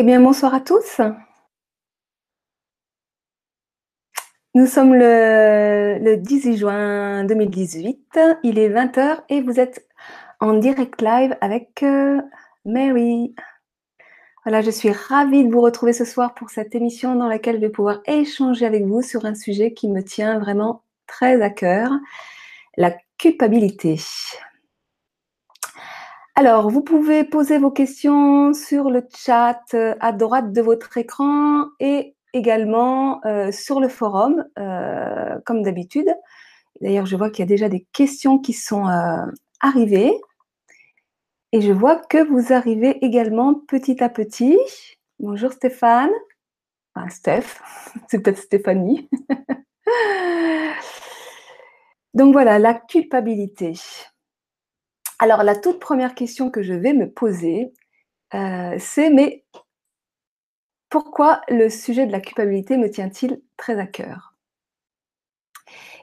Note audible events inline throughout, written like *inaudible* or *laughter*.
Eh bien, bonsoir à tous. Nous sommes le, 18 juin 2018. Il est 20h et vous êtes en direct live avec euh, Mary. Voilà, je suis ravie de vous retrouver ce soir pour cette émission dans laquelle je vais pouvoir échanger avec vous sur un sujet qui me tient vraiment très à cœur, la culpabilité. Alors, vous pouvez poser vos questions sur le chat euh, à droite de votre écran et également euh, sur le forum, euh, comme d'habitude. D'ailleurs, je vois qu'il y a déjà des questions qui sont arrivées. Et je vois que vous arrivez également petit à petit. Bonjour Stéphane. Enfin, Steph, *laughs* c'est peut-être Stéphanie. *laughs* Donc voilà, la culpabilité. Alors, la toute première question que je vais me poser, euh, c'est mais pourquoi le sujet de la culpabilité me tient-il très à cœur?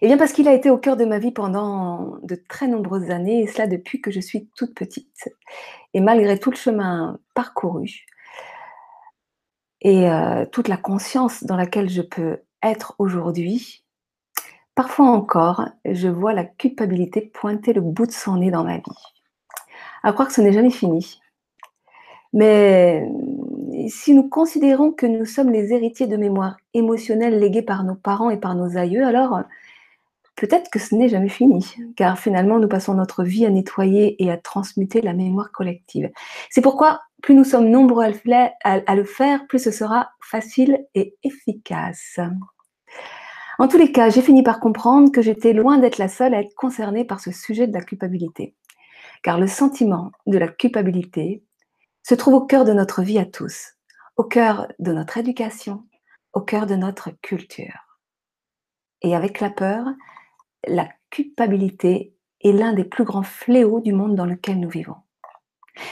Eh bien, parce qu'il a été au cœur de ma vie pendant de très nombreuses années, et cela depuis que je suis toute petite. Et malgré tout le chemin parcouru et euh, toute la conscience dans laquelle je peux être aujourd'hui, Parfois encore, je vois la culpabilité pointer le bout de son nez dans ma vie. À croire que ce n'est jamais fini. Mais si nous considérons que nous sommes les héritiers de mémoires émotionnelles léguées par nos parents et par nos aïeux, alors peut-être que ce n'est jamais fini, car finalement nous passons notre vie à nettoyer et à transmuter la mémoire collective. C'est pourquoi plus nous sommes nombreux à le faire, plus ce sera facile et efficace. En tous les cas, j'ai fini par comprendre que j'étais loin d'être la seule à être concernée par ce sujet de la culpabilité. Car le sentiment de la culpabilité se trouve au cœur de notre vie à tous, au cœur de notre éducation, au cœur de notre culture. Et avec la peur, la culpabilité est l'un des plus grands fléaux du monde dans lequel nous vivons.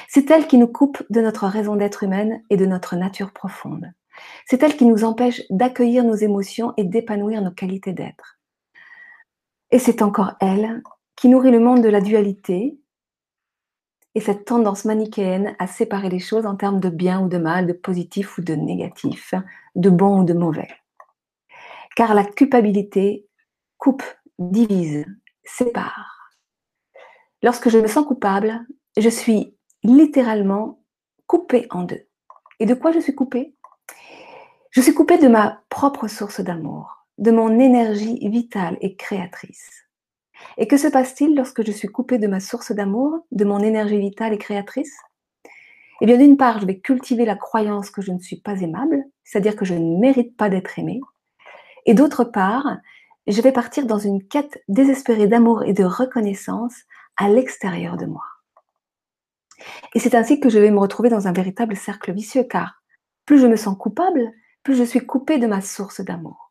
C'est elle qui nous coupe de notre raison d'être humaine et de notre nature profonde. C'est elle qui nous empêche d'accueillir nos émotions et d'épanouir nos qualités d'être. Et c'est encore elle qui nourrit le monde de la dualité et cette tendance manichéenne à séparer les choses en termes de bien ou de mal, de positif ou de négatif, de bon ou de mauvais. Car la culpabilité coupe, divise, sépare. Lorsque je me sens coupable, je suis littéralement coupée en deux. Et de quoi je suis coupée? Je suis coupée de ma propre source d'amour, de mon énergie vitale et créatrice. Et que se passe-t-il lorsque je suis coupée de ma source d'amour, de mon énergie vitale et créatrice? Eh bien, d'une part, je vais cultiver la croyance que je ne suis pas aimable, c'est-à-dire que je ne mérite pas d'être aimée. Et d'autre part, je vais partir dans une quête désespérée d'amour et de reconnaissance à l'extérieur de moi. Et c'est ainsi que je vais me retrouver dans un véritable cercle vicieux, car plus je me sens coupable, plus je suis coupée de ma source d'amour.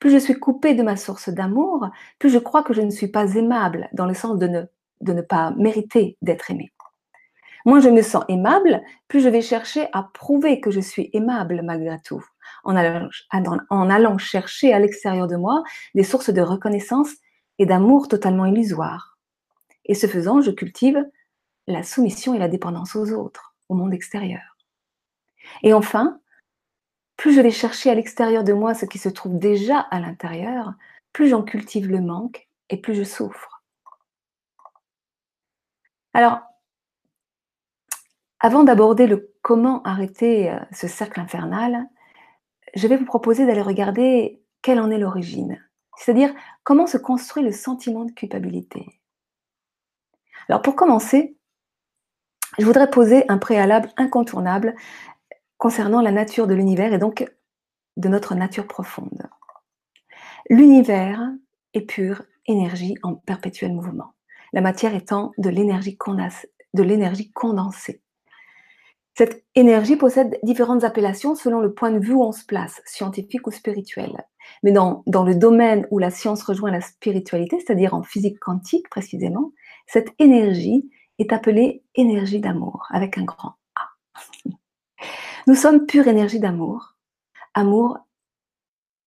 Plus je suis coupée de ma source d'amour, plus je crois que je ne suis pas aimable, dans le sens de ne, de ne pas mériter d'être aimée. Moins je me sens aimable, plus je vais chercher à prouver que je suis aimable malgré tout, en allant, en allant chercher à l'extérieur de moi des sources de reconnaissance et d'amour totalement illusoires. Et ce faisant, je cultive la soumission et la dépendance aux autres, au monde extérieur. Et enfin, plus je vais chercher à l'extérieur de moi ce qui se trouve déjà à l'intérieur, plus j'en cultive le manque et plus je souffre. Alors, avant d'aborder le comment arrêter euh, ce cercle infernal, je vais vous proposer d'aller regarder quelle en est l'origine, c'est-à-dire comment se construit le sentiment de culpabilité. Alors pour commencer, je voudrais poser un préalable incontournable concernant la nature de l'univers et donc de notre nature profonde. L'univers est pure énergie en perpétuel mouvement, la matière étant de l'énergie condensée. Cette énergie possède différentes appellations selon le point de vue où on se place, scientifique ou spirituel. Mais dans, dans le domaine où la science rejoint la spiritualité, c'est-à-dire en physique quantique précisément, cette énergie est appelée énergie d'amour, avec un grand A. Nous sommes pure énergie d'amour, amour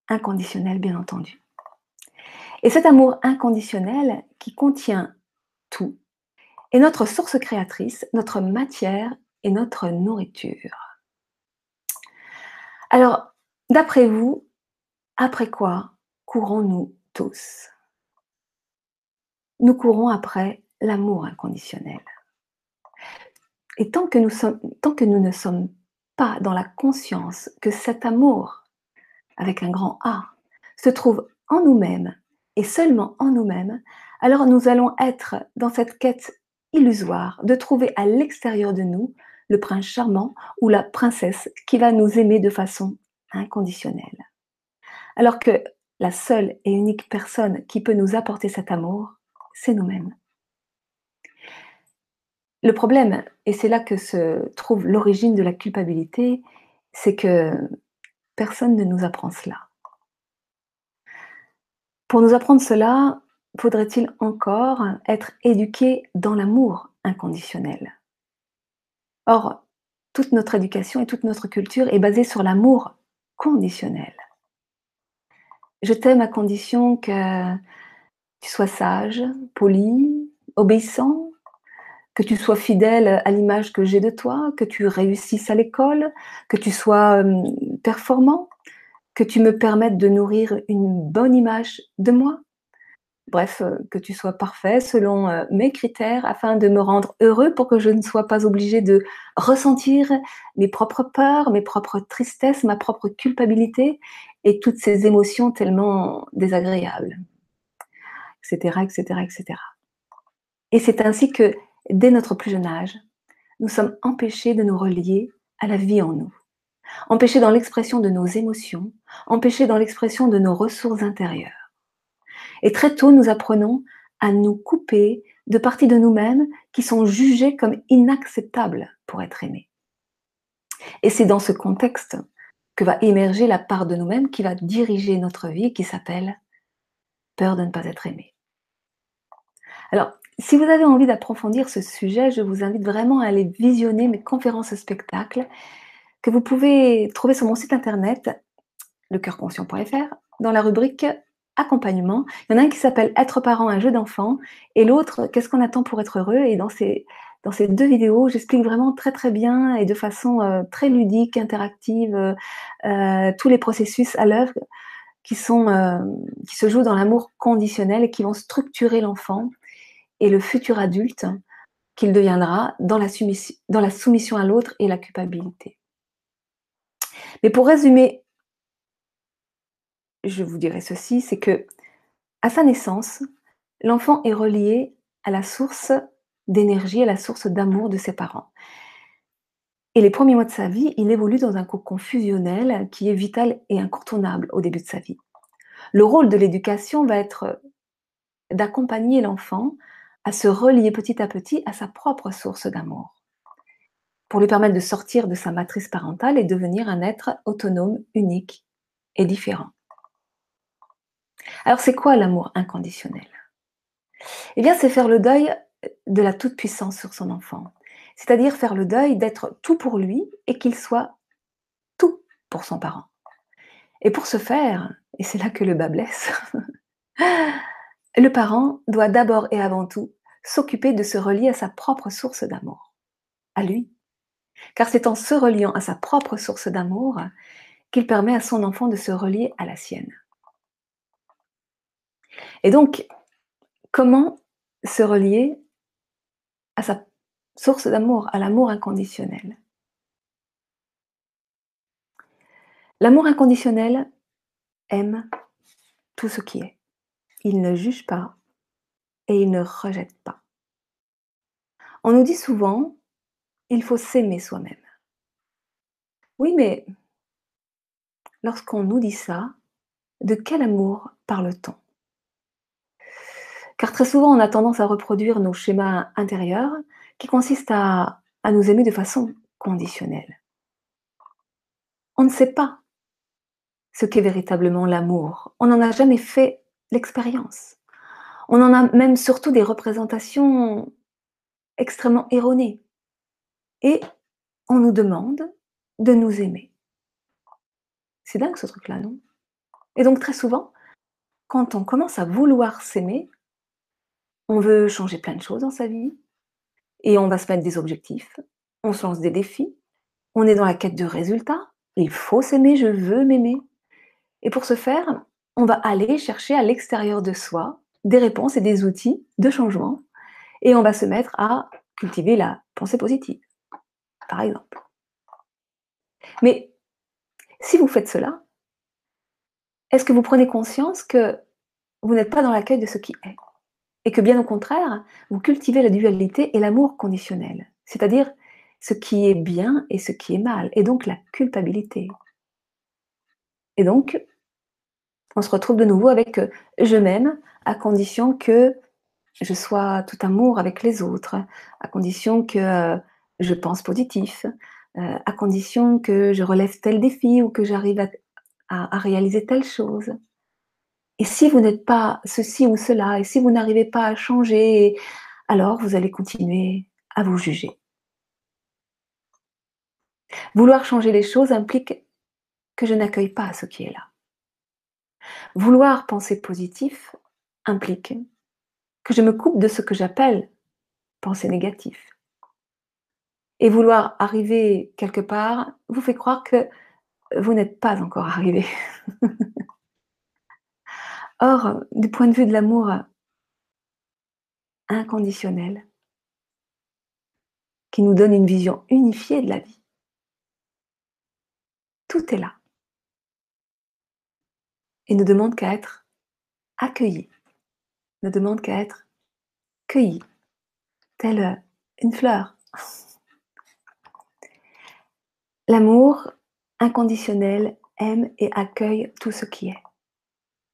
inconditionnel bien entendu. Et cet amour inconditionnel qui contient tout est notre source créatrice, notre matière et notre nourriture. Alors, d'après vous, après quoi courons-nous tous? Nous courons après l'amour inconditionnel. Et tant que, nous ne sommes pas dans la conscience que cet amour, avec un grand A, se trouve en nous-mêmes et seulement en nous-mêmes, alors nous allons être dans cette quête illusoire de trouver à l'extérieur de nous le prince charmant ou la princesse qui va nous aimer de façon inconditionnelle. Alors que la seule et unique personne qui peut nous apporter cet amour, c'est nous-mêmes. Le problème, et c'est là que se trouve l'origine de la culpabilité, c'est que personne ne nous apprend cela. Pour nous apprendre cela, faudrait-il encore être éduqué dans l'amour inconditionnel? Or, toute notre éducation et toute notre culture est basée sur l'amour conditionnel. Je t'aime à condition que tu sois sage, poli, obéissant, que tu sois fidèle à l'image que j'ai de toi, que tu réussisses à l'école, que tu sois euh, performant, que tu me permettes de nourrir une bonne image de moi. Bref, euh, que tu sois parfait selon euh, mes critères afin de me rendre heureux pour que je ne sois pas obligée de ressentir mes propres peurs, mes propres tristesses, ma propre culpabilité et toutes ces émotions tellement désagréables, etc., etc., etc. Et c'est ainsi que, dès notre plus jeune âge, nous sommes empêchés de nous relier à la vie en nous empêcher dans l'expression de nos émotions, empêcher dans l'expression de nos ressources intérieures. Et très tôt, nous apprenons à nous couper de parties de nous-mêmes qui sont jugées comme inacceptables pour être aimées. Et c'est dans ce contexte que va émerger la part de nous-mêmes qui va diriger notre vie, qui s'appelle peur de ne pas être aimé. Alors, si vous avez envie d'approfondir ce sujet, je vous invite vraiment à aller visionner mes conférences spectacles que vous pouvez trouver sur mon site internet, lecoeurconscient.fr, dans la rubrique accompagnement. Il y en a un qui s'appelle Être parent, un jeu d'enfant, et l'autre, Qu'est-ce qu'on attend pour être heureux? Et dans ces, deux vidéos, j'explique vraiment très très bien et de façon euh, très ludique, interactive, euh, euh, tous les processus à l'œuvre qui, sont, qui se jouent dans l'amour conditionnel et qui vont structurer l'enfant et le futur adulte qu'il deviendra dans la, soumission à l'autre et la culpabilité. Mais pour résumer, je vous dirais ceci, c'est que à sa naissance, l'enfant est relié à la source d'énergie, à la source d'amour de ses parents. Et les premiers mois de sa vie, il évolue dans un cocon fusionnel qui est vital et incontournable au début de sa vie. Le rôle de l'éducation va être d'accompagner l'enfant à se relier petit à petit à sa propre source d'amour pour lui permettre de sortir de sa matrice parentale et devenir un être autonome, unique et différent. Alors c'est quoi l'amour inconditionnel? Eh bien c'est faire le deuil de la toute-puissance sur son enfant, c'est-à-dire faire le deuil d'être tout pour lui et qu'il soit tout pour son parent. Et pour ce faire, et c'est là que le bas blesse, *laughs* le parent doit d'abord et avant tout s'occuper de se relier à sa propre source d'amour, à lui, car c'est en se reliant à sa propre source d'amour qu'il permet à son enfant de se relier à la sienne. Et donc, comment se relier à sa source d'amour, à l'amour inconditionnel? L'amour inconditionnel aime tout ce qui est. Il ne juge pas et il ne rejette pas. On nous dit souvent il faut s'aimer soi-même. Oui, mais lorsqu'on nous dit ça, de quel amour parle-t-on? Car très souvent, on a tendance à reproduire nos schémas intérieurs qui consistent à, nous aimer de façon conditionnelle. On ne sait pas ce qu'est véritablement l'amour. On n'en a jamais fait l'expérience. On en a même surtout des représentations extrêmement erronées et on nous demande de nous aimer. C'est dingue ce truc-là, non? Et donc très souvent, quand on commence à vouloir s'aimer, on veut changer plein de choses dans sa vie et on va se mettre des objectifs, on se lance des défis, on est dans la quête de résultats, Il faut s'aimer, je veux m'aimer. Et pour ce faire, on va aller chercher à l'extérieur de soi des réponses et des outils de changement. Et on va se mettre à cultiver la pensée positive, par exemple. Mais si vous faites cela, est-ce que vous prenez conscience que vous n'êtes pas dans l'accueil de ce qui est? Et que bien au contraire, vous cultivez la dualité et l'amour conditionnel, c'est-à-dire ce qui est bien et ce qui est mal, et donc la culpabilité. Et donc, on se retrouve de nouveau avec euh, je m'aime à condition que je sois tout amour avec les autres, à condition que euh, je pense positif, euh, à condition que je relève tel défi ou que j'arrive à, réaliser telle chose. Et si vous n'êtes pas ceci ou cela, et si vous n'arrivez pas à changer, alors vous allez continuer à vous juger. Vouloir changer les choses implique que je n'accueille pas ce qui est là. Vouloir penser positif implique que je me coupe de ce que j'appelle penser négatif. Et vouloir arriver quelque part vous fait croire que vous n'êtes pas encore arrivé. *laughs* Or, du point de vue de l'amour inconditionnel, qui nous donne une vision unifiée de la vie, tout est là et ne demande qu'à être accueilli, ne demande qu'à être cueilli, telle une fleur. *laughs* L'amour inconditionnel aime et accueille tout ce qui est.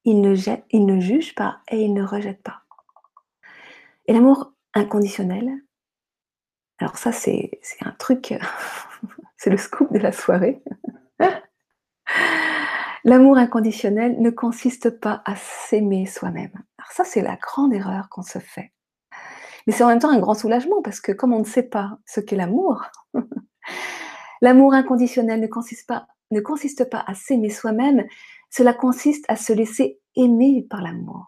Il ne juge pas et il ne rejette pas. Et l'amour inconditionnel, alors ça c'est un truc, *laughs* c'est le scoop de la soirée. *laughs* L'amour inconditionnel ne consiste pas à s'aimer soi-même. Alors ça, c'est la grande erreur qu'on se fait. Mais c'est en même temps un grand soulagement parce que comme on ne sait pas ce qu'est l'amour, *laughs* l'amour inconditionnel ne consiste pas, à s'aimer soi-même, cela consiste à se laisser aimer par l'amour.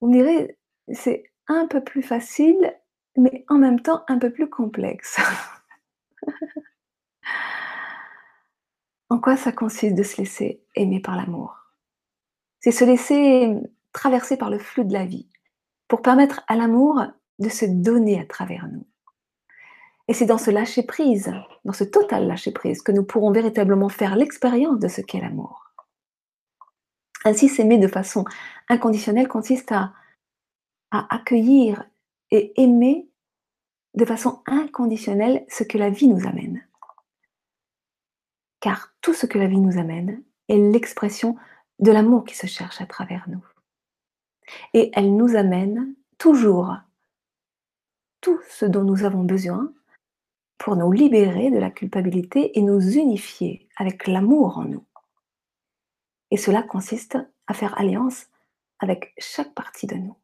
Vous me direz, c'est un peu plus facile, mais en même temps un peu plus complexe. *laughs* En quoi ça consiste de se laisser aimer par l'amour? C'est se laisser traverser par le flux de la vie pour permettre à l'amour de se donner à travers nous. Et c'est dans ce lâcher-prise, dans ce total lâcher-prise, que nous pourrons véritablement faire l'expérience de ce qu'est l'amour. Ainsi, s'aimer de façon inconditionnelle consiste à, à accueillir et aimer de façon inconditionnelle ce que la vie nous amène car tout ce que la vie nous amène est l'expression de l'amour qui se cherche à travers nous. Et elle nous amène toujours tout ce dont nous avons besoin pour nous libérer de la culpabilité et nous unifier avec l'amour en nous. Et cela consiste à faire alliance avec chaque partie de nous,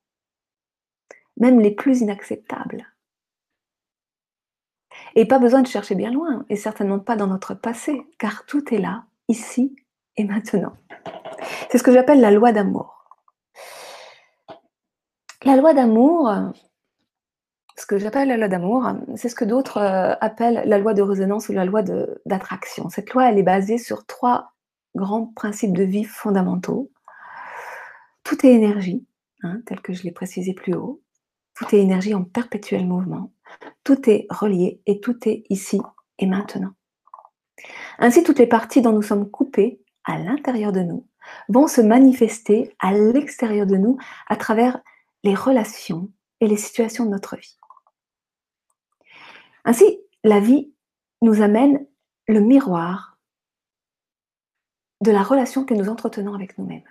même les plus inacceptables, et pas besoin de chercher bien loin, et certainement pas dans notre passé, car tout est là, ici et maintenant. C'est ce que j'appelle la loi d'amour. La loi d'amour, ce que j'appelle la loi d'amour, c'est ce que d'autres euh, appellent la loi de résonance ou la loi d'attraction. Cette loi, elle est basée sur trois grands principes de vie fondamentaux. Tout est énergie, hein, tel que je l'ai précisé plus haut. Tout est énergie en perpétuel mouvement. Tout est relié et tout est ici et maintenant. Ainsi, toutes les parties dont nous sommes coupés à l'intérieur de nous vont se manifester à l'extérieur de nous à travers les relations et les situations de notre vie. Ainsi, la vie nous amène le miroir de la relation que nous entretenons avec nous-mêmes.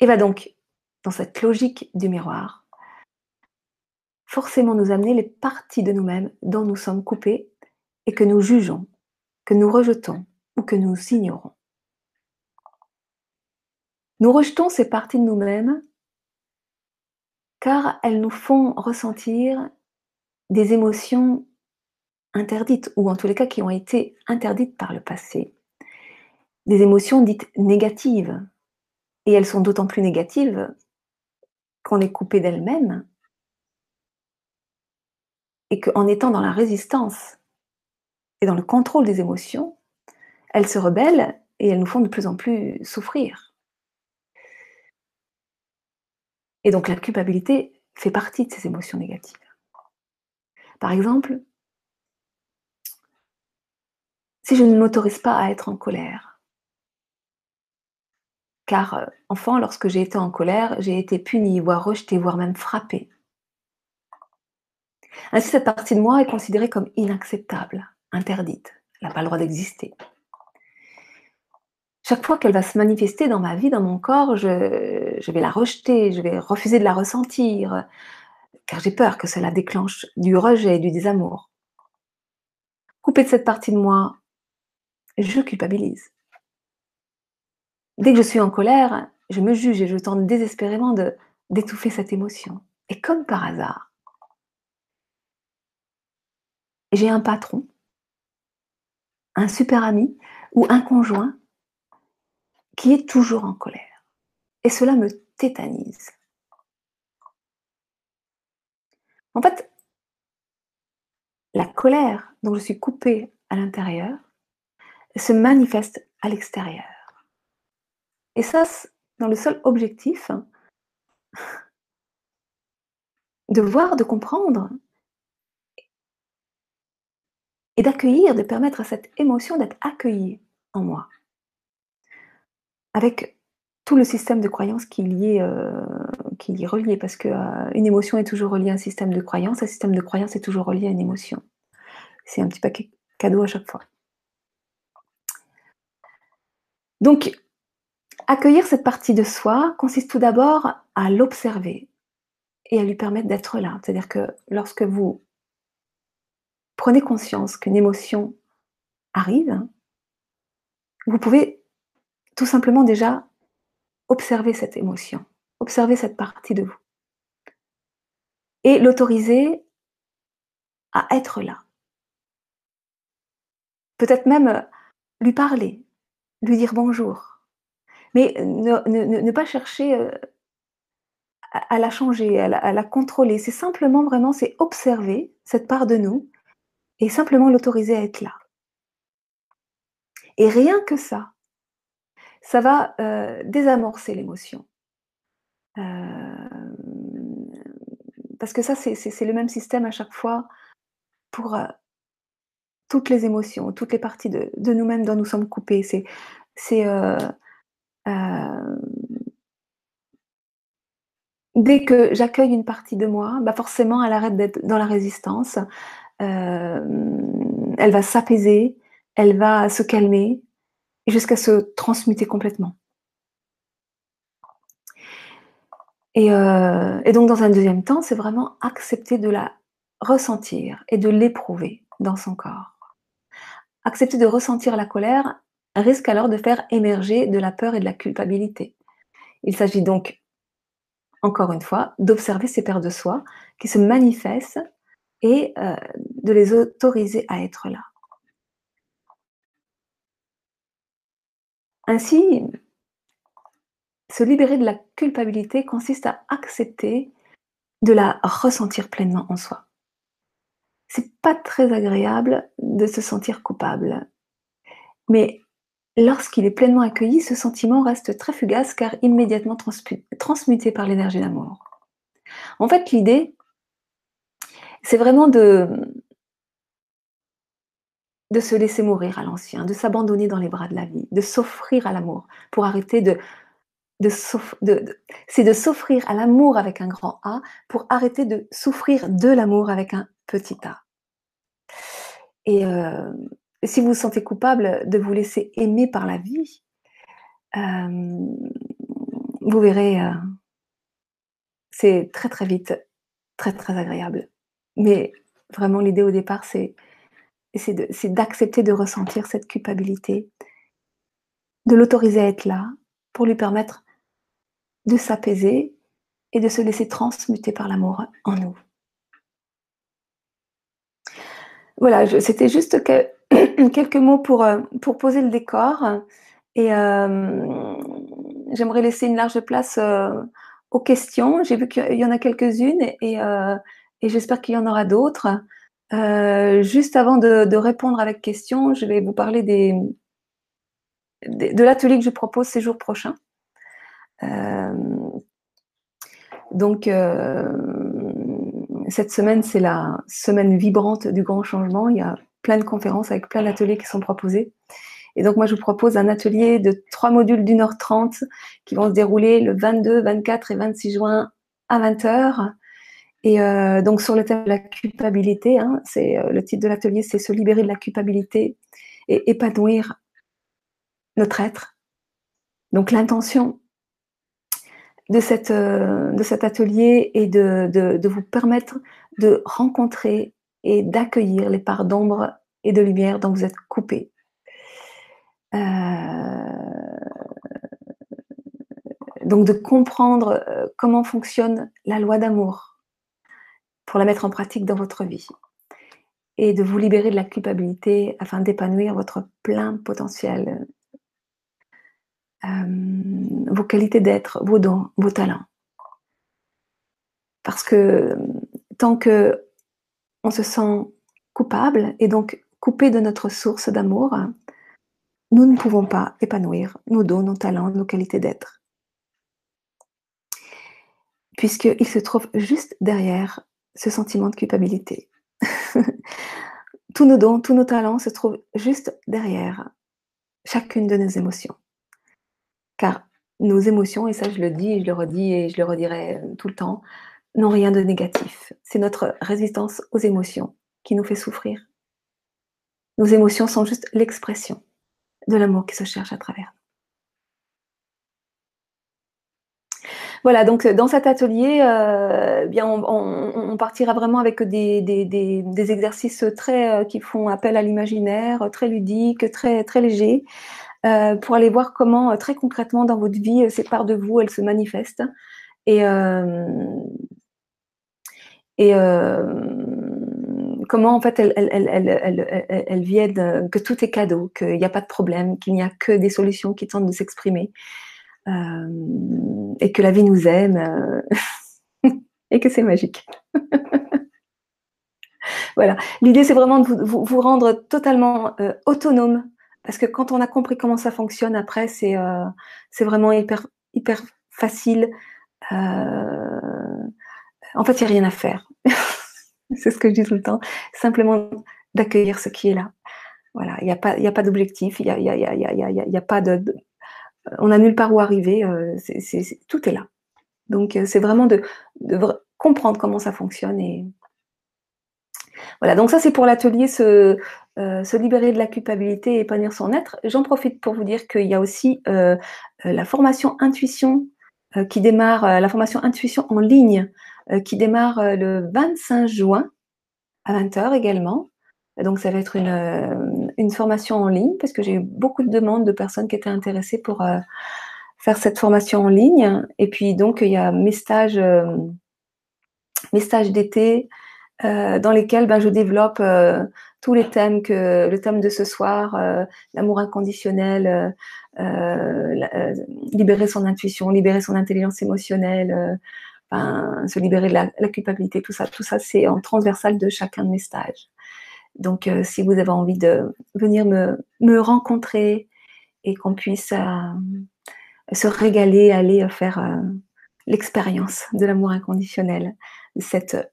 Et va donc, dans cette logique du miroir, forcément nous amener les parties de nous-mêmes dont nous sommes coupés et que nous jugeons, que nous rejetons ou que nous ignorons. Nous rejetons ces parties de nous-mêmes car elles nous font ressentir des émotions interdites, ou en tous les cas qui ont été interdites par le passé. Des émotions dites négatives. Et elles sont d'autant plus négatives qu'on est coupé d'elles-mêmes et qu'en étant dans la résistance et dans le contrôle des émotions, elles se rebellent et elles nous font de plus en plus souffrir. Et donc la culpabilité fait partie de ces émotions négatives. Par exemple, si je ne m'autorise pas à être en colère, car euh, enfant, lorsque j'ai été en colère, j'ai été punie, voire rejetée, voire même frappée. Ainsi, cette partie de moi est considérée comme inacceptable, interdite. Elle n'a pas le droit d'exister. Chaque fois qu'elle va se manifester dans ma vie, dans mon corps, je, vais la rejeter, je vais refuser de la ressentir, car j'ai peur que cela déclenche du rejet, du désamour. Coupé de cette partie de moi, je culpabilise. Dès que je suis en colère, je me juge et je tente désespérément d'étouffer cette émotion. Et comme par hasard, j'ai un patron, un super ami ou un conjoint qui est toujours en colère. Et cela me tétanise. En fait, la colère dont je suis coupée à l'intérieur se manifeste à l'extérieur. Et ça, dans le seul objectif de voir, de comprendre et d'accueillir, de permettre à cette émotion d'être accueillie en moi. Avec tout le système de croyance qui y est, euh, qui y est relié, parce qu'une euh, émotion est toujours reliée à un système de croyance, un système de croyance est toujours relié à une émotion. C'est un petit paquet cadeau à chaque fois. Donc, accueillir cette partie de soi consiste tout d'abord à l'observer et à lui permettre d'être là. C'est-à-dire que lorsque vous prenez conscience qu'une émotion arrive, vous pouvez tout simplement déjà observer cette émotion, observer cette partie de vous et l'autoriser à être là. Peut-être même lui parler, lui dire bonjour, mais ne, pas chercher euh, à, la changer, à la contrôler. C'est simplement vraiment, c'est observer cette part de nous et simplement l'autoriser à être là. Et rien que ça, ça va euh, désamorcer l'émotion. Euh, parce que ça, c'est le même système à chaque fois pour euh, toutes les émotions, toutes les parties de, nous-mêmes dont nous sommes coupés. C'est dès que j'accueille une partie de moi, bah forcément, elle arrête d'être dans la résistance. Elle va s'apaiser, elle va se calmer, jusqu'à se transmuter complètement. Euh, et, donc, dans un deuxième temps, c'est vraiment accepter de la ressentir et de l'éprouver dans son corps. Accepter de ressentir la colère risque alors de faire émerger de la peur et de la culpabilité. Il s'agit donc, encore une fois, d'observer ces paires de soi qui se manifestent et euh, de les autoriser à être là. Ainsi, se libérer de la culpabilité consiste à accepter de la ressentir pleinement en soi. C'est pas très agréable de se sentir coupable. Mais lorsqu'il est pleinement accueilli, ce sentiment reste très fugace car immédiatement transmuté par l'énergie d'amour. En fait, l'idée, c'est vraiment de, de se laisser mourir à l'ancien, de s'abandonner dans les bras de la vie, de s'offrir à l'amour, pour arrêter de... de, c'est de s'offrir à l'amour avec un grand A pour arrêter de souffrir de l'amour avec un petit A. Et euh, si vous vous sentez coupable de vous laisser aimer par la vie, euh, vous verrez, euh, c'est très très vite, très très agréable. Mais vraiment, l'idée au départ, c'est d'accepter de, ressentir cette culpabilité, de l'autoriser à être là pour lui permettre de s'apaiser et de se laisser transmuter par l'amour en nous. Voilà, c'était juste *clears throat* quelques mots pour, euh, pour poser le décor et euh, j'aimerais laisser une large place euh, aux questions. J'ai vu qu'il y en a quelques-unes et j'espère qu'il y en aura d'autres. juste avant de, répondre à la question, je vais vous parler des, de l'atelier que je propose ces jours prochains. donc, cette semaine, c'est la semaine vibrante du grand changement. Il y a plein de conférences avec plein d'ateliers qui sont proposés. Et donc, moi, je vous propose un atelier de trois modules d'une heure trente qui vont se dérouler le 22, 24 et 26 juin à 20 heures. Et euh, donc, sur le thème de la culpabilité, hein, c'est euh, le titre de l'atelier, c'est se libérer de la culpabilité et épanouir notre être. Donc, l'intention de, euh, cet atelier est de, vous permettre de rencontrer et d'accueillir les parts d'ombre et de lumière dont vous êtes coupé. Donc de comprendre comment fonctionne la loi d'amour pour la mettre en pratique dans votre vie et de vous libérer de la culpabilité afin d'épanouir votre plein potentiel, euh, vos qualités d'être, vos dons, vos talents. Parce que tant que on se sent coupable et donc coupé de notre source d'amour, nous ne pouvons pas épanouir nos dons, nos talents, nos qualités d'être. Puisqu'il se trouve juste derrière ce sentiment de culpabilité. *laughs* tous nos dons, tous nos talents se trouvent juste derrière chacune de nos émotions. Car nos émotions, et ça je le dis, je le redis et je le redirai tout le temps, n'ont rien de négatif. C'est notre résistance aux émotions qui nous fait souffrir. Nos émotions sont juste l'expression de l'amour qui se cherche à travers nous. Voilà, donc dans cet atelier, euh, bien, on, partira vraiment avec des, exercices très euh, qui font appel à l'imaginaire, très ludiques, très, très légers, euh, pour aller voir comment très concrètement dans votre vie ces parts de vous, elles se manifestent. Et, et comment en fait elles, viennent, que tout est cadeau, qu'il n'y a pas de problème, qu'il n'y a que des solutions qui tentent de s'exprimer, euh, et que la vie nous aime, euh, *laughs* et que c'est magique. *laughs* voilà. L'idée, c'est vraiment de vous, rendre totalement euh, autonome, parce que quand on a compris comment ça fonctionne, après, c'est vraiment hyper, hyper facile. en fait, il n'y a rien à faire. *laughs* c'est ce que je dis tout le temps, simplement d'accueillir ce qui est là. Voilà, il n'y a pas, a pas d'objectif, il n'y a, y y y a, pas de, On n'a nulle part où arriver, euh, tout est là. Donc, euh, c'est vraiment de, comprendre comment ça fonctionne. Voilà, donc ça, c'est pour l'atelier se, euh, se libérer de la culpabilité et épanouir son être. J'en profite pour vous dire qu'il y a aussi la formation intuition qui démarre, la formation intuition en ligne qui démarre le 25 juin à 20h également. Donc ça va être une, une formation en ligne parce que j'ai eu beaucoup de demandes de personnes qui étaient intéressées pour faire cette formation en ligne. Et puis donc il y a mes stages, stages d'été dans lesquels ben, je développe tous les thèmes que le thème de ce soir, l'amour inconditionnel, libérer son intuition, libérer son intelligence émotionnelle, se libérer de la, culpabilité, tout ça, tout ça, c'est en transversal de chacun de mes stages. Donc, euh, si vous avez envie de venir me, rencontrer et qu'on puisse euh, se régaler, aller faire euh, l'expérience de l'amour inconditionnel, cette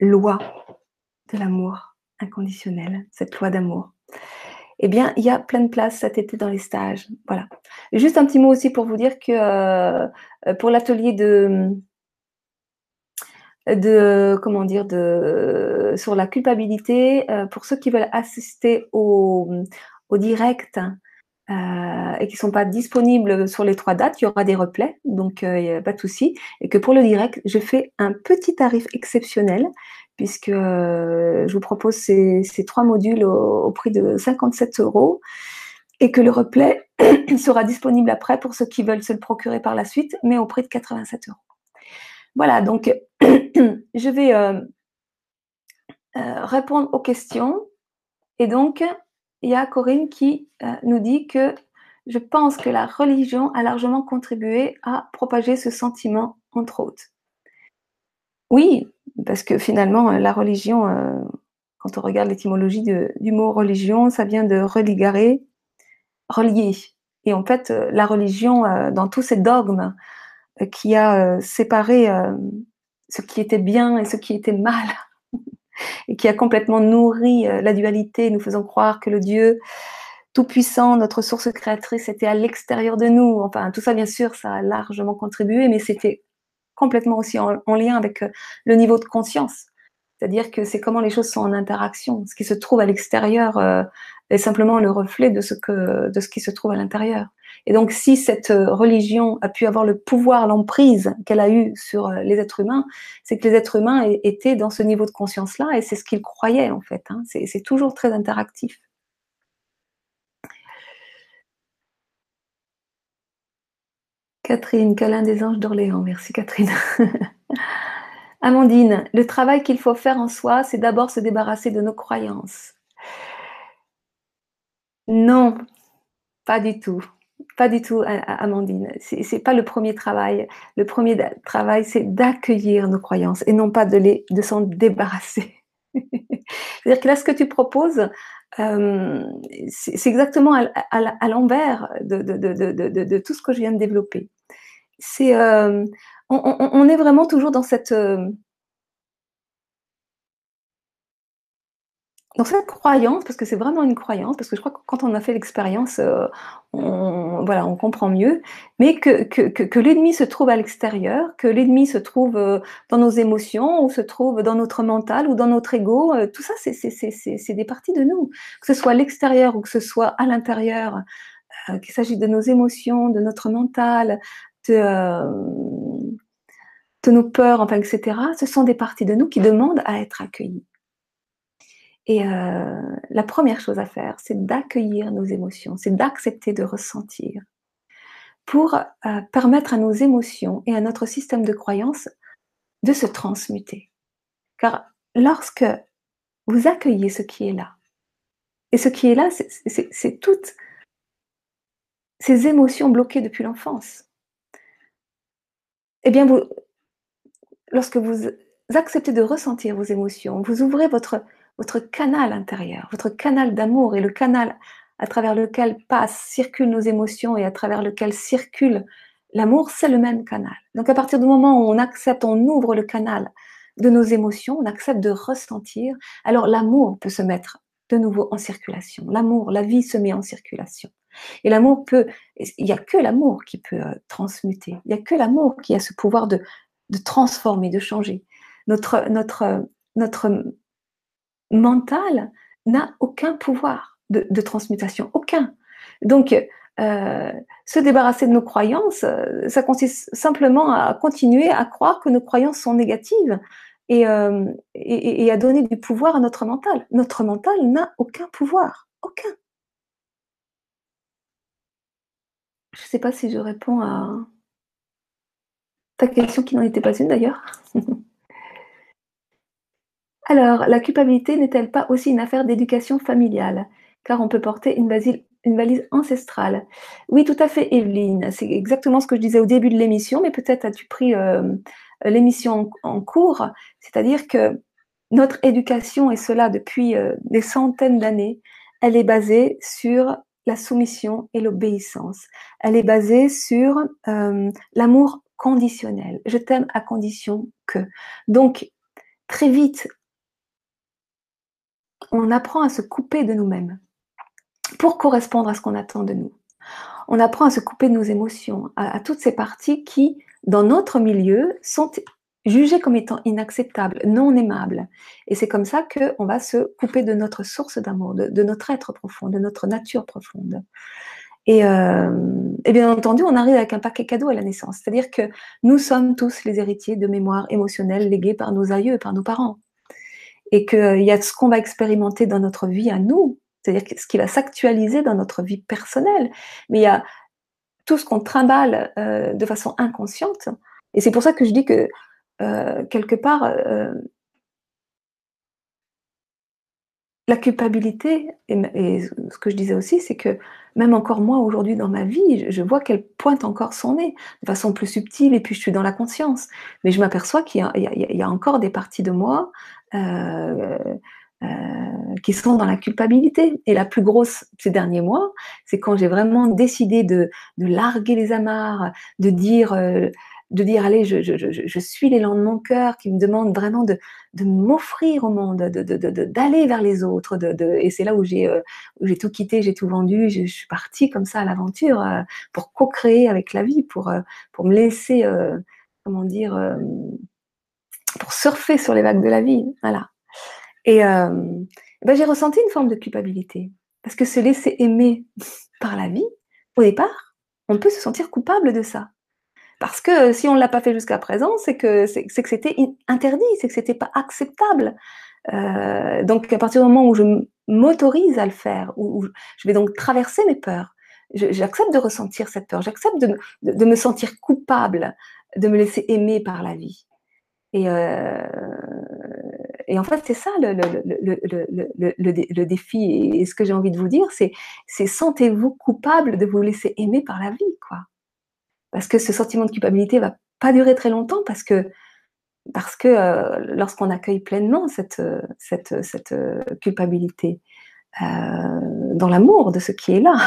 loi de l'amour inconditionnel, cette loi d'amour. Eh bien, il y a plein de places cet été dans les stages. Voilà. juste un petit mot aussi pour vous dire que pour l'atelier de, de comment dire de sur la culpabilité euh, pour ceux qui veulent assister au, au direct euh, et qui sont pas disponibles sur les trois dates, il y aura des replays, donc il euh, n'y a pas de souci. Et que pour le direct, je fais un petit tarif exceptionnel puisque je vous propose ces, ces trois modules au, prix de 57 euros et que le replay *clears throat* sera disponible après pour ceux qui veulent se le procurer par la suite, mais au prix de 87 euros. Voilà, donc *clears throat* je vais euh, euh, répondre aux questions. Et donc, il y a Corinne qui euh, nous dit que je pense que la religion a largement contribué à propager ce sentiment, entre autres. Oui, parce que finalement, la religion, quand on regarde l'étymologie du mot religion, ça vient de religarer, relier. Et en fait, la religion, dans tous ces dogmes qui a séparé ce qui était bien et ce qui était mal, *laughs* et qui a complètement nourri la dualité, nous faisant croire que le Dieu tout-puissant, notre source créatrice, était à l'extérieur de nous. Enfin, tout ça, bien sûr, ça a largement contribué, mais c'était complètement aussi en, lien avec euh, le niveau de conscience. C'est-à-dire que c'est comment les choses sont en interaction. Ce qui se trouve à l'extérieur euh, est simplement le reflet de ce, qui se trouve à l'intérieur. Et donc, si cette euh, religion a pu avoir le pouvoir, l'emprise qu'elle a eu sur les êtres humains, c'est que les êtres humains étaient dans ce niveau de conscience-là et c'est ce qu'ils croyaient en fait. Hein. C'est toujours très interactif. Catherine, câlin des anges d'Orléans. Merci Catherine. *laughs* Amandine, le travail qu'il faut faire en soi, c'est d'abord se débarrasser de nos croyances. Non, pas du tout. Pas du tout, Amandine. C'est n'est pas le premier travail. Le premier travail, c'est d'accueillir nos croyances et non pas de, de s'en débarrasser. *laughs* C'est-à-dire que là, ce que tu proposes, euh, c'est exactement à, l'envers de, tout ce que je viens de développer c'est, euh, on, est vraiment toujours dans cette, euh, dans cette croyance, parce que c'est vraiment une croyance, parce que je crois que quand on a fait l'expérience, euh, on, voilà, on comprend mieux, mais que, que, l'ennemi se trouve à l'extérieur, que l'ennemi se trouve dans nos émotions, ou se trouve dans notre mental, ou dans notre ego, tout ça, c'est des parties de nous, que ce soit à l'extérieur ou que ce soit à l'intérieur, qu'il s'agisse de nos émotions, de notre mental, de, nos peurs, enfin, etc., ce sont des parties de nous qui demandent à être accueillies. Et euh, la première chose à faire, c'est d'accueillir nos émotions, c'est d'accepter de ressentir pour euh, permettre à nos émotions et à notre système de croyance de se transmuter. Car lorsque vous accueillez ce qui est là, et ce qui est là, c'est toutes ces émotions bloquées depuis l'enfance eh bien, lorsque vous acceptez de ressentir vos émotions, vous ouvrez votre, votre canal intérieur, votre canal d'amour et le canal à travers lequel passent, circulent nos émotions et à travers lequel circule l'amour, c'est le même canal. Donc à partir du moment où on accepte, on ouvre le canal de nos émotions, on accepte de ressentir, alors l'amour peut se mettre de nouveau en circulation. L'amour, la vie se met en circulation. Et l'amour peut, il n'y a que l'amour qui peut euh, transmuter. Il n'y a que l'amour qui a ce pouvoir de, transformer, de changer. Notre, notre, notre mental n'a aucun pouvoir de, transmutation, aucun. Donc, euh, se débarrasser de nos croyances, euh, ça consiste simplement à continuer à croire que nos croyances sont négatives et, et à donner du pouvoir à notre mental. Notre mental n'a aucun pouvoir, aucun. Je ne sais pas si je réponds à ta question qui n'en était pas une d'ailleurs. *laughs* Alors, la culpabilité n'est-elle pas aussi une affaire d'éducation familiale? Car on peut porter une, valise ancestrale. Oui, tout à fait, Evelyne. C'est exactement ce que je disais au début de l'émission, mais peut-être as-tu pris euh, l'émission en, cours. C'est-à-dire que notre éducation, et cela depuis euh, des centaines d'années, elle est basée sur la soumission et l'obéissance. Elle est basée sur euh, l'amour conditionnel. Je t'aime à condition que. Donc, très vite, on apprend à se couper de nous-mêmes pour correspondre à ce qu'on attend de nous. On apprend à se couper de nos émotions, à toutes ces parties qui, dans notre milieu, sont jugé comme étant inacceptable, non aimable. Et c'est comme ça qu'on va se couper de notre source d'amour, de, notre être profond, de notre nature profonde. Euh, et, bien entendu, on arrive avec un paquet cadeau à la naissance. C'est-à-dire que nous sommes tous les héritiers de mémoires émotionnelles léguées par nos aïeux par nos parents. Et qu'il y a ce qu'on va expérimenter dans notre vie à nous, c'est-à-dire ce qui va s'actualiser dans notre vie personnelle. Mais il y a tout ce qu'on trimballe euh, de façon inconsciente. Et c'est pour ça que je dis que euh, quelque part, euh, la culpabilité, et, ce que je disais aussi, c'est que même encore moi aujourd'hui dans ma vie, je, vois qu'elle pointe encore son nez de façon plus subtile, et puis je suis dans la conscience. Mais je m'aperçois qu'il y, a encore des parties de moi euh, qui sont dans la culpabilité. Et la plus grosse ces derniers mois, c'est quand j'ai vraiment décidé de, de, larguer les amarres, de dire, de dire allez, je, je, je, suis l'élan de mon cœur qui me demande vraiment de, de m'offrir au monde, d'aller vers les autres. et c'est là où j'ai euh, tout quitté, j'ai tout vendu, je, suis partie comme ça à l'aventure euh, pour co-créer avec la vie, pour, pour me laisser, comment dire, pour surfer sur les vagues de la vie. Voilà. Et, ben, j'ai ressenti une forme de culpabilité. Parce que se laisser aimer par la vie, au départ, on peut se sentir coupable de ça. Parce que si on ne l'a pas fait jusqu'à présent, c'est que c'était interdit, c'est que c'était pas acceptable. Euh, donc à partir du moment où je m'autorise à le faire, où, je vais donc traverser mes peurs, j'accepte de ressentir cette peur, j'accepte de, de, me sentir coupable de me laisser aimer par la vie. Et, euh, en fait, c'est ça le, le, le, défi. Et ce que j'ai envie de vous dire, c'est sentez-vous coupable de vous laisser aimer par la vie, quoi. Parce que ce sentiment de culpabilité va pas durer très longtemps parce que, parce que euh, lorsqu'on accueille pleinement cette, cette, cette culpabilité euh, dans l'amour de ce qui est là,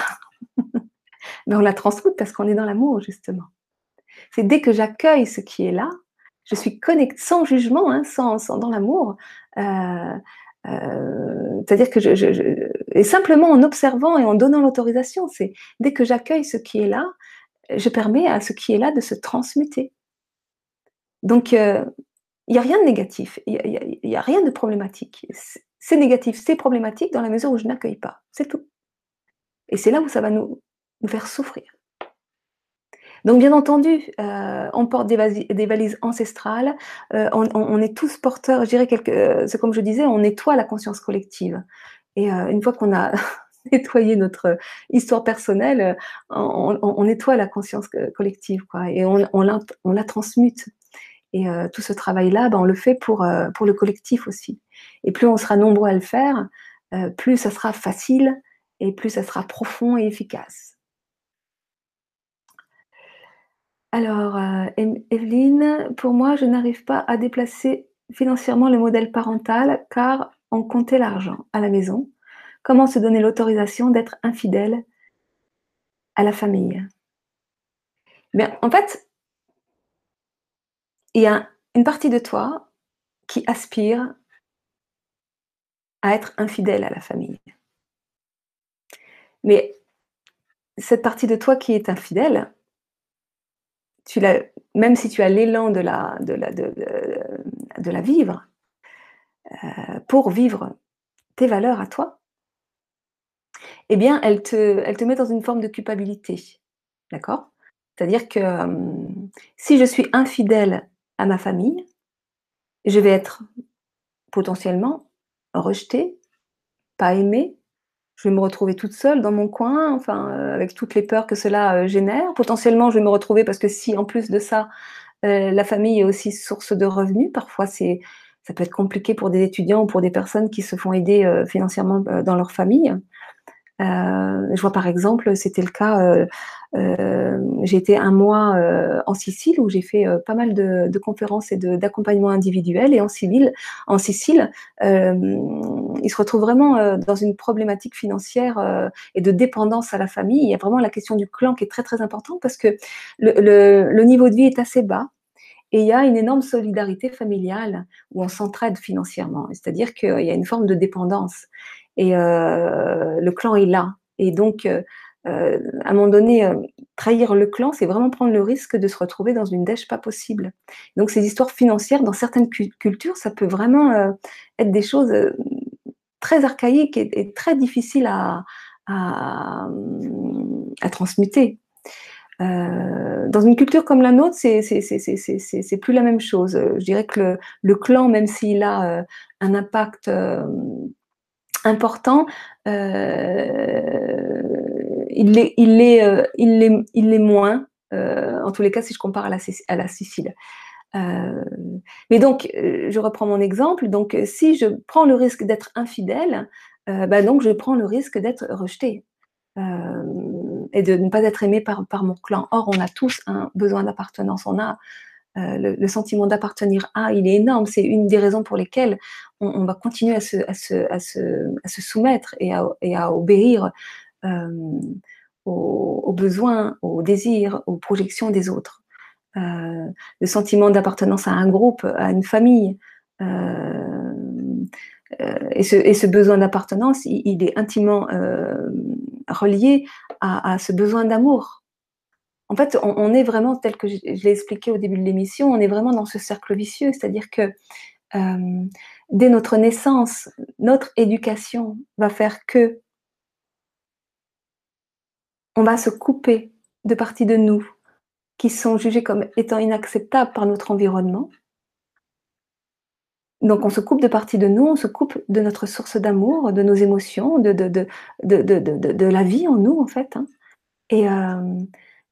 *laughs* mais on la transmute parce qu'on est dans l'amour, justement. C'est dès que j'accueille ce qui est là, je suis connectée sans jugement, hein, sans, dans l'amour. Euh, euh, c'est-à-dire que et simplement en observant et en donnant l'autorisation, c'est dès que j'accueille ce qui est là, je permets à ce qui est là de se transmuter. Donc, euh, il n'y a rien de négatif, il n'y a, rien de problématique. C'est négatif, c'est problématique dans la mesure où je n'accueille pas, c'est tout. Et c'est là où ça va nous, faire souffrir. Donc, bien entendu, euh, on porte des, valises, ancestrales, euh, on, est tous porteurs, je dirais, c'est comme je disais, on nettoie la conscience collective. Et une fois qu'on a *laughs* *laughs* nettoyé notre histoire personnelle, on, nettoie la conscience collective, quoi, et on, la, transmute. Et tout ce travail-là, ben, on le fait pour, le collectif aussi. Et plus on sera nombreux à le faire, plus ça sera facile et plus ça sera profond et efficace. Alors, euh, Evelyne, pour moi, je n'arrive pas à déplacer financièrement le modèle parental car on comptait l'argent à la maison. Comment se donner l'autorisation d'être infidèle à la famille? Bien, en fait, il y a une partie de toi qui aspire à être infidèle à la famille. Mais cette partie de toi qui est infidèle, même si tu as l'élan de la, de, vivre, euh, pour vivre tes valeurs à toi, eh bien, elle te, elle te met dans une forme de culpabilité. D'accord? C'est-à-dire que si je suis infidèle à ma famille, je vais être potentiellement rejetée, pas aimée, je vais me retrouver toute seule dans mon coin, enfin, euh, avec toutes les peurs que cela euh, génère. Potentiellement, je vais me retrouver parce que si, en plus de ça, euh, la famille est aussi source de revenus, parfois c'est ça peut être compliqué pour des étudiants ou pour des personnes qui se font aider financièrement dans leur famille. Je vois par exemple, c'était le cas euh, j'ai été un mois euh, en Sicile où j'ai fait euh, pas mal de, conférences et d'accompagnement individuel. Et en, Sicile, en Sicile, ils se retrouvent vraiment dans une problématique financière et de dépendance à la famille. Il y a vraiment la question du clan qui est très très importante parce que le niveau de vie est assez bas. Et il y a une énorme solidarité familiale où on s'entraide financièrement. C'est-à-dire qu'il y a une forme de dépendance. Et euh, le clan est là. Et donc, euh, à un moment donné, euh, trahir le clan, c'est vraiment prendre le risque de se retrouver dans une dèche pas possible. Donc ces histoires financières, dans certaines cultures, ça peut vraiment euh, être des choses très archaïques et, très difficiles à, transmuter. dans une culture comme la nôtre, c'est plus la même chose. Je dirais que le clan, même s'il a un impact important, il l'est, il est, euh, il il moins, euh, en tous les cas, si je compare à la, Sicile. Euh, mais donc, je reprends mon exemple. Donc, si je prends le risque d'être infidèle, bah donc je prends le risque d'être rejeté et de ne pas être aimé par, par mon clan. Or, on a tous un besoin d'appartenance. On a le, sentiment d'appartenir à, il est énorme. C'est une des raisons pour lesquelles on, va continuer à se, soumettre et à, obéir aux, besoins, aux désirs, aux projections des autres. Euh, le sentiment d'appartenance à un groupe, à une famille. Euh, euh, et, ce, besoin d'appartenance, il, est intimement relié à, ce besoin d'amour. En fait, on, est vraiment, tel que je, l'ai expliqué au début de l'émission, on est vraiment dans ce cercle vicieux, c'est-à-dire que dès notre naissance, notre éducation va faire que on va se couper de parties de nous qui sont jugées comme étant inacceptables par notre environnement. Donc on se coupe de parties de nous, on se coupe de notre source d'amour, de nos émotions, de, la vie en nous en fait. Hein. Et euh,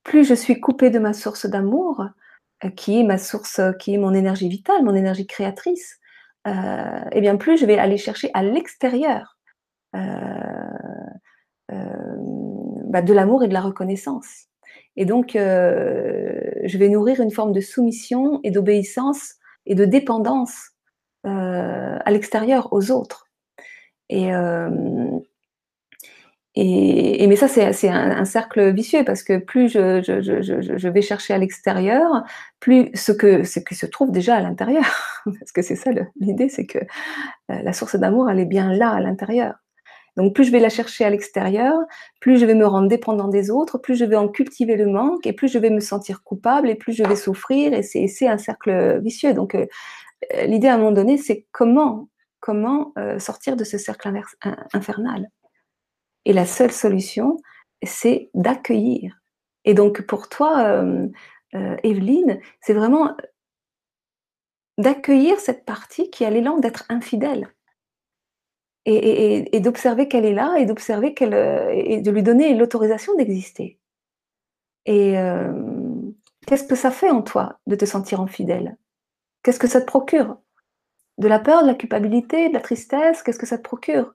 plus je suis coupée de ma source d'amour, euh, qui est ma source, qui est mon énergie vitale, mon énergie créatrice, et euh, eh bien plus je vais aller chercher à l'extérieur bah, de l'amour et de la reconnaissance. Et donc, euh, je vais nourrir une forme de soumission et d'obéissance et de dépendance euh, à l'extérieur, aux autres. Euh, mais ça, c'est un, cercle vicieux parce que plus je, vais chercher à l'extérieur, plus ce, que, ce qui se trouve déjà à l'intérieur. *laughs* parce que c'est ça l'idée, c'est que la source d'amour, elle est bien là à l'intérieur. Donc plus je vais la chercher à l'extérieur, plus je vais me rendre dépendant des autres, plus je vais en cultiver le manque, et plus je vais me sentir coupable, et plus je vais souffrir, et c'est un cercle vicieux. Donc euh, l'idée à un moment donné, c'est comment, comment euh, sortir de ce cercle infernal. Et la seule solution, c'est d'accueillir. Et donc pour toi, euh, Evelyne, c'est vraiment d'accueillir cette partie qui a l'élan d'être infidèle. Et, d'observer qu'elle est là et d'observer qu'elle euh, de lui donner l'autorisation d'exister. Et euh, qu'est-ce que ça fait en toi de te sentir infidèle? Qu'est-ce que ça te procure? De la peur, de la culpabilité, de la tristesse? Qu'est-ce que ça te procure?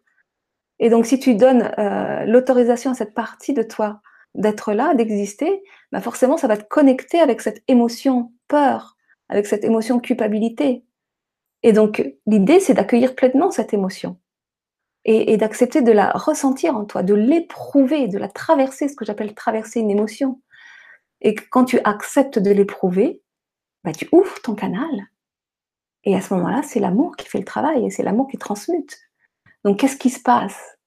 Et donc, si tu donnes euh, l'autorisation à cette partie de toi d'être là, d'exister, bah forcément, ça va te connecter avec cette émotion peur, avec cette émotion culpabilité. Et donc, l'idée, c'est d'accueillir pleinement cette émotion et, d'accepter de la ressentir en toi, de l'éprouver, de la traverser, ce que j'appelle traverser une émotion. Et quand tu acceptes de l'éprouver, bah, tu ouvres ton canal. Et à ce moment-là, c'est l'amour qui fait le travail et c'est l'amour qui transmute. Donc, qu'est-ce qui se passe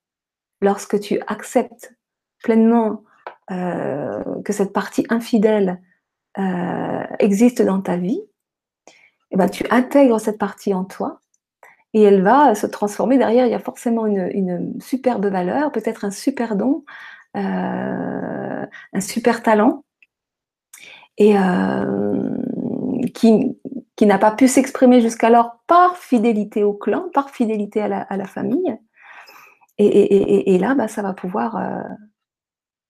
lorsque tu acceptes pleinement euh, que cette partie infidèle euh, existe dans ta vie? Eh ben, Tu intègres cette partie en toi et elle va se transformer. Derrière, il y a forcément une, superbe valeur, peut-être un super don, euh, un super talent, et qui, qui n'a pas pu s'exprimer jusqu'alors par fidélité au clan, par fidélité à la, famille. Et, là, bah, ça va pouvoir euh,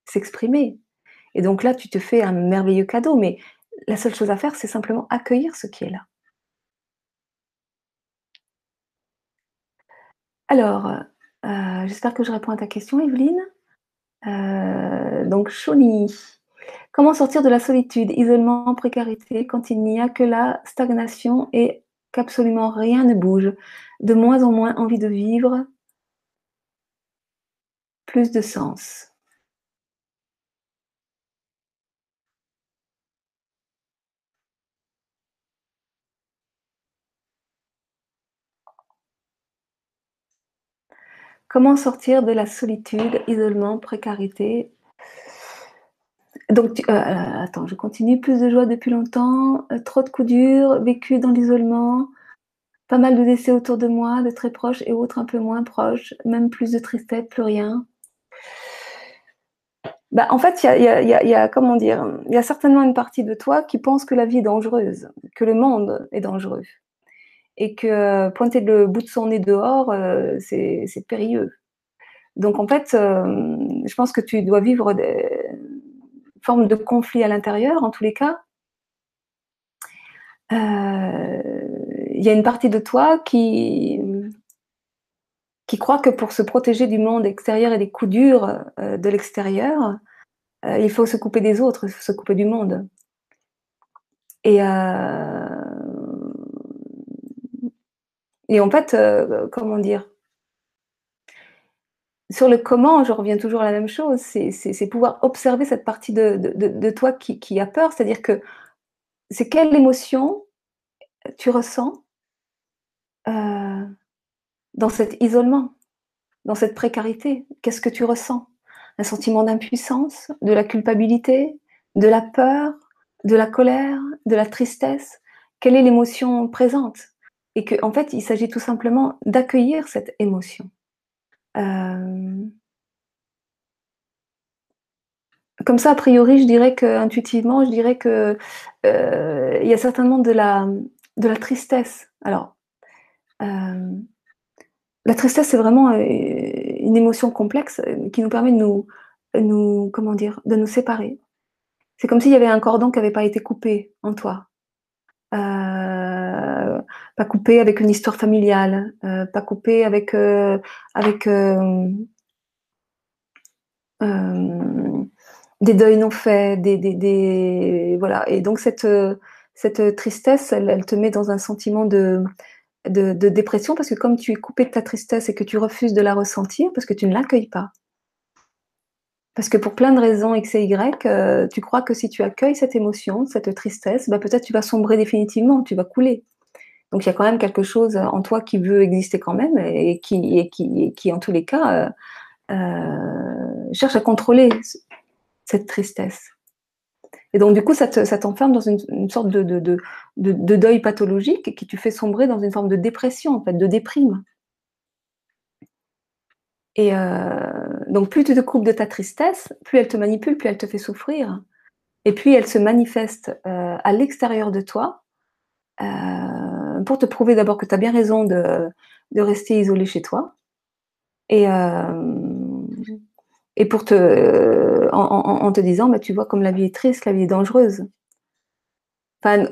s'exprimer. Et donc là, tu te fais un merveilleux cadeau, mais la seule chose à faire, c'est simplement accueillir ce qui est là. Alors, euh, j'espère que je réponds à ta question, Evelyne. Euh, donc, Choni, comment sortir de la solitude, isolement, précarité, quand il n'y a que la stagnation et qu'absolument rien ne bouge, de moins en moins envie de vivre, plus de sens. Comment sortir de la solitude, isolement, précarité Donc, euh, attends, je continue. Plus de joie depuis longtemps, euh, trop de coups durs, vécu dans l'isolement, pas mal de décès autour de moi, de très proches et autres un peu moins proches, même plus de tristesse, plus rien. Bah, en fait, il y a, comment dire, il y a certainement une partie de toi qui pense que la vie est dangereuse, que le monde est dangereux et que pointer le bout de son nez dehors, euh, c'est périlleux. Donc en fait, je pense que tu dois vivre des formes de conflit à l'intérieur, en tous les cas. Il y a une partie de toi qui, qui croit que pour se protéger du monde extérieur et des coups durs de l'extérieur, il faut se couper des autres, il se couper du monde. Et et en fait, comment dire? Sur le comment, je reviens toujours à la même chose, c'est pouvoir observer cette partie de toi qui a peur. C'est-à-dire que c'est quelle émotion tu ressens heu, dans cet isolement, dans cette précarité? Qu'est-ce que tu ressens? Un sentiment d'impuissance, de la culpabilité, de la peur, de la colère, de la tristesse? Quelle est l'émotion présente? Et qu'en fait, il s'agit tout simplement d'accueillir cette émotion. Hem comme ça, a priori, je dirais qu'intuitivement, je dirais que, heu, il y a certainement de la de la tristesse. Alors, hem, la tristesse, c'est vraiment, une émotion complexe, qui nous permet de nous comment dire? De nous séparer. C'est comme s'il y avait un cordon qui avait pas été coupé en toi. Heu, pas coupé avec une histoire familiale, heu, pas coupé avec, heu, avec, des deuils non faits, des des des voilà et donc cette, cette tristesse, elle te met dans un sentiment de de dépression parce que comme tu es coupé de ta tristesse et que tu refuses de la ressentir, parce que tu ne l'accueilles pas. Parce que pour plein de raisons X et Y, tu crois que si tu accueilles cette émotion, cette tristesse, bah, peut-être tu vas sombrer définitivement, tu vas couler. Donc il y a quand même quelque chose en toi qui veut exister quand même et qui qui qui en tous les cas, heu heu, cherche à contrôler ce cette tristesse. Et donc du coup, ça te ça t'enferme dans une sorte de de de de de deuil pathologique qui te fait sombrer dans une forme de dépression, en fait, de déprime. Et heu, donc plus tu te coupes de ta tristesse, plus elle te manipule, plus elle te fait souffrir et puis elle se manifeste, à l'extérieur de toi, pour te prouver d'abord que tu as bien raison de de rester isolé chez toi et hem et pour te en te disant: «Bah, tu vois comme la vie est triste, la vie est dangereuse». Enfin,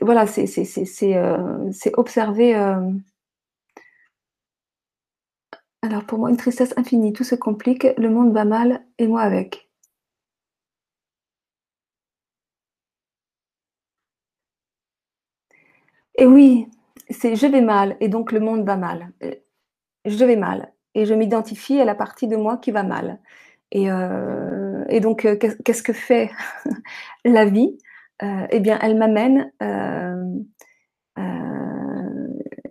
voilà, c'est c'est observer, hem alors pour moi, une tristesse infinie, tout se complique, le monde va mal et moi avec. Et oui, c'est je vais mal et donc le monde va mal. Heu, je vais mal et je m'identifie à la partie de moi qui va mal et et donc qu'est qu'est-ce que fait *laughs* la vie? Et bien, elle m'amène,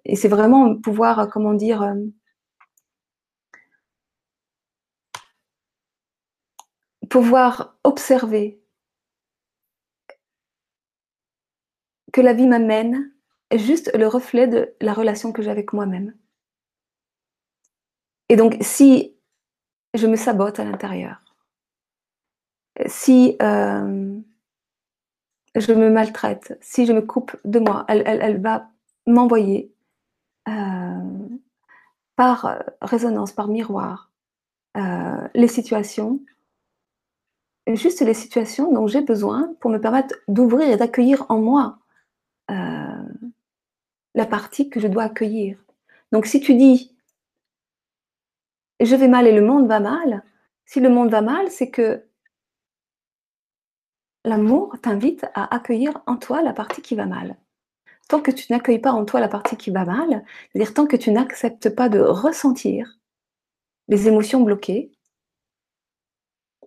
et c'est vraiment pouvoir, comment dire, pouvoir observer que la vie m'amène juste le reflet de la relation que j'ai avec moi-même. Et donc si je me sabote à l'intérieur si, hem je me maltraite, si je me coupe de moi, elle va m'envoyer, heu, par, résonance, par miroir, heu, les situations juste les situations dont j'ai besoin pour me permettre d'ouvrir et d'accueillir en moi, la partie que je dois accueillir. Donc si tu dis je vais mal et le monde va mal, si le monde va mal, c'est que l'amour t'invite à accueillir en toi la partie qui va mal. Tant que tu n'accueilles pas en toi la partie qui va mal, c'est-à-dire tant que tu n'acceptes pas de ressentir les émotions bloquées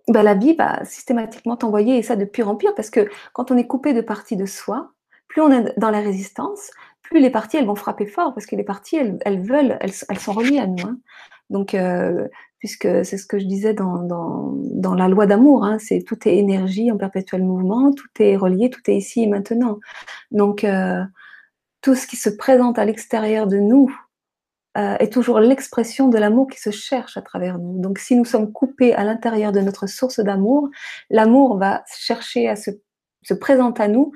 bah, la vie va systématiquement t'envoyer et ça de pire en pire parce que quand on est coupé de parties de soi, plus on est dans la résistance, plus les parties, elles vont frapper fort parce que les parties, elles elles veulent, elles elles sont reliées à nous, hein. Donc heu, puisque c'est ce que je disais dans dans dans la loi d'amour, hein, c'est tout est énergie en perpétuel mouvement, tout est relié, tout est ici et maintenant. Donc heu, tout ce qui se présente à l'extérieur de nous, heu, est toujours l'expression de l'amour qui se cherche à travers nous. Donc si nous sommes coupés à l'intérieur de notre source d'amour, l'amour va chercher à se se présenter à nous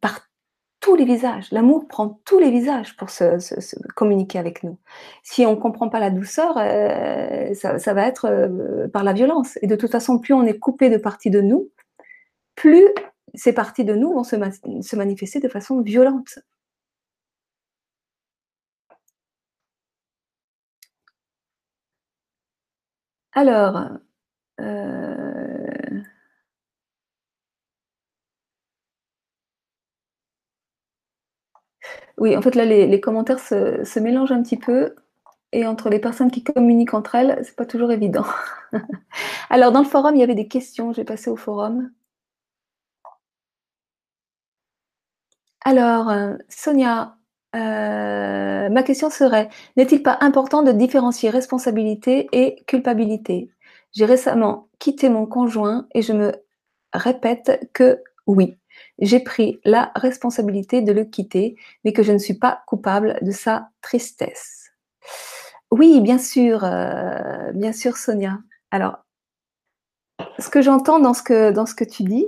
par tous les visages. L'amour prend tous les visages pour se communiquer avec nous. Si on comprend pas la douceur, heu, ça va être, heu, par la violence et de toute façon, plus on est coupé de parties de nous, plus ces parties de nous vont se manifester de façon violente. Alors, heu Oui, en fait, là, les, commentaires se, mélangent un petit peu. Et entre les personnes qui communiquent entre elles, c'est pas toujours évident. *laughs* Alors, dans le forum, il y avait des questions. Je vais passer au forum. Alors, euh, Sonia, euh, ma question serait, n'est-il pas important de différencier responsabilité et culpabilité? J'ai récemment quitté mon conjoint et je me répète que oui, j'ai pris la responsabilité de le quitter, mais que je ne suis pas coupable de sa tristesse. Oui, bien sûr, euh, bien sûr, Sonia. Alors, ce que j'entends dans, ce que, dans ce que tu dis,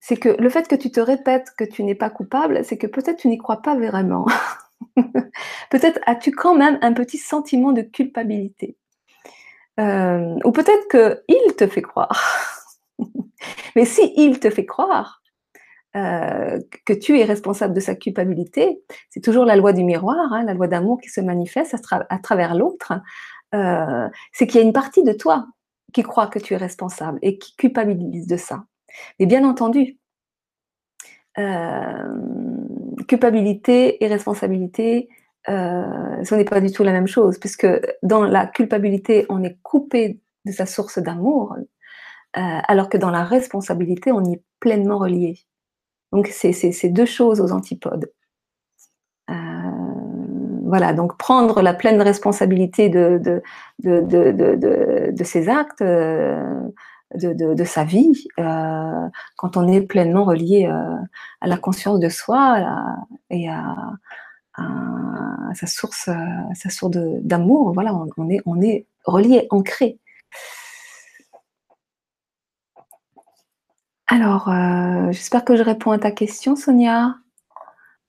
c'est que le fait que tu te répètes que tu n'es pas coupable, c'est que peut-être tu n'y crois pas vraiment. *laughs* peut-être as-tu quand même un petit sentiment de culpabilité. Euh, ou peut-être qu'il te fait croire. *laughs* Mais si il te fait croire, euh, que tu es responsable de sa culpabilité, c'est toujours la loi du miroir, hein, la loi d'amour qui se manifeste à, travers l'autre, euh, c'est qu'il y a une partie de toi qui croit que tu es responsable et qui culpabilise de ça. Mais bien entendu, euh, culpabilité et responsabilité, ce n'est pas du tout la même chose, puisque dans la culpabilité, on est coupé de sa source d'amour, alors que dans la responsabilité, on y est pleinement relié. Donc, c'est deux choses aux antipodes. Euh, voilà, donc prendre la pleine responsabilité de, ses actes, euh, de, sa vie, euh, quand on est pleinement relié à la conscience de soi et à, sa source, source d'amour, voilà, on est relié, ancré. Alors, euh, j'espère que je réponds à ta question, Sonia.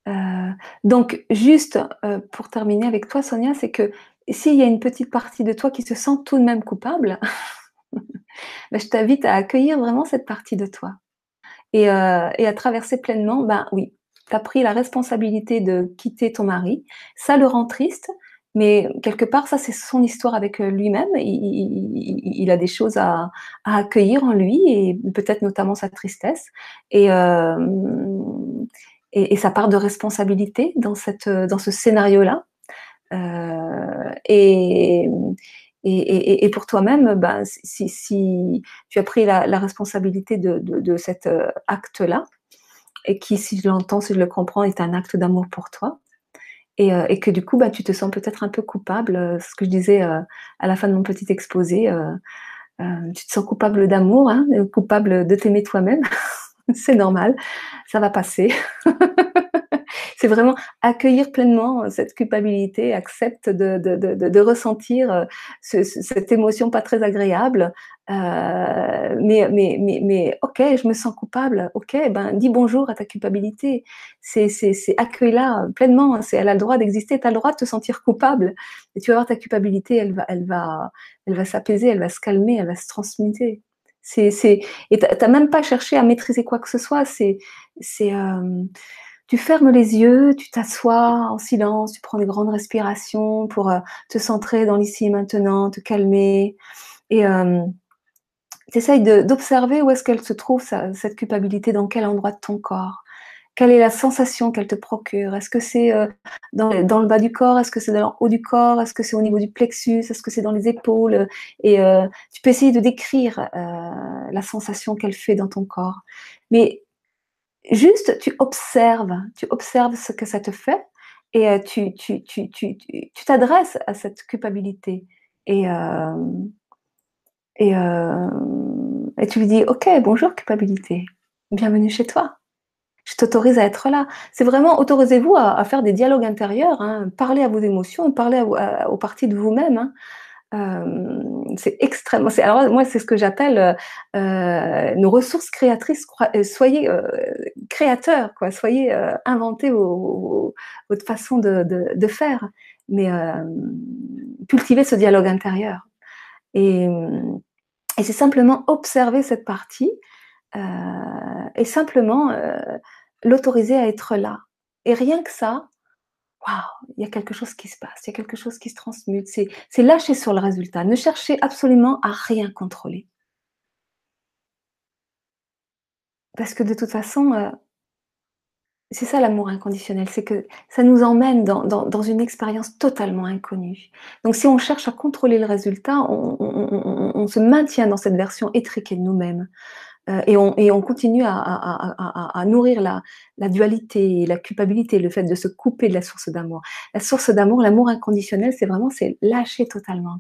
Euh, donc, juste euh, pour terminer avec toi, Sonia, c'est que s'il y a une petite partie de toi qui se sent tout de même coupable, *laughs* ben, je t'invite à accueillir vraiment cette partie de toi et, et à traverser pleinement. Ben oui, tu as pris la responsabilité de quitter ton mari, ça le rend triste, mais quelque part, ça, c'est son histoire avec euh, lui-même. Il, a des choses à, accueillir en lui, et peut-être notamment sa tristesse. Euh, et, et, sa part de responsabilité dans, dans ce scénario-là. Euh, et, et, pour toi-même, ben, si, tu as pris la, responsabilité de, de cet acte-là, et qui, si je l'entends, si je le comprends, est un acte d'amour pour toi, euh, et, que du coup, bah, tu te sens peut-être un peu coupable. Euh, ce que je disais euh, à la fin de mon petit exposé, tu te sens coupable d'amour, hein, coupable de t'aimer toi-même. *laughs* C'est normal, ça va passer. *laughs* c'est vraiment accueillir pleinement euh, cette culpabilité, accepte de, de, de, de ressentir euh, ce, cette émotion pas très agréable. Euh, mais, mais, mais, mais, ok, je me sens coupable. Ok, ben dis bonjour à ta culpabilité. C'est, accueille-la pleinement. Elle a le droit d'exister. Tu as le droit de te sentir coupable. Et tu vas voir ta culpabilité, elle va, elle va, elle va s'apaiser, elle va se calmer, elle va se transmuter. C'est, et t'as même pas cherché à maîtriser quoi que ce soit. C'est, c'est, euh, tu fermes les yeux, tu t'assois en silence, tu prends des grandes respirations pour euh, te centrer dans l'ici et maintenant, te calmer. Et euh, tu essayes d'observer où est-ce qu'elle se trouve, cette culpabilité, dans quel endroit de ton corps. Quelle est la sensation qu'elle te procure? Est-ce que c'est euh, dans, le bas du corps? Est-ce que c'est dans le haut du corps? Est-ce que c'est au niveau du plexus? Est-ce que c'est dans les épaules? Et tu peux essayer de décrire la sensation qu'elle fait dans ton corps. Mais juste tu observes, tu observes ce que ça te fait et euh, tu, tu, t'adresses à cette culpabilité et, euh, et, euh, et tu lui dis Ok, bonjour culpabilité, bienvenue chez toi. Je t'autorise à être là. C'est vraiment, autorisez-vous à, faire des dialogues intérieurs, hein, parler à vos émotions, parler aux parties de vous-même. Hein. Euh, c'est extrêmement. Alors moi, c'est ce que j'appelle euh, nos ressources créatrices. Euh, soyez créateurs, quoi. Soyez inventez votre façon de, faire, mais cultivez ce dialogue intérieur. Et c'est simplement observer cette partie et simplement l'autoriser à être là. Et rien que ça, il y a quelque chose qui se passe, il y a quelque chose qui se transmute. C'est lâcher sur le résultat. Ne cherchez absolument à rien contrôler. Parce que de toute façon, euh, c'est ça l'amour inconditionnel, c'est que ça nous emmène dans, une expérience totalement inconnue. Donc si on cherche à contrôler le résultat, on se maintient dans cette version étriquée de nous-mêmes. Euh, et, on, continue à, nourrir la, dualité, la culpabilité, le fait de se couper de la source d'amour. La source d'amour, l'amour inconditionnel, c'est vraiment c'est lâcher totalement.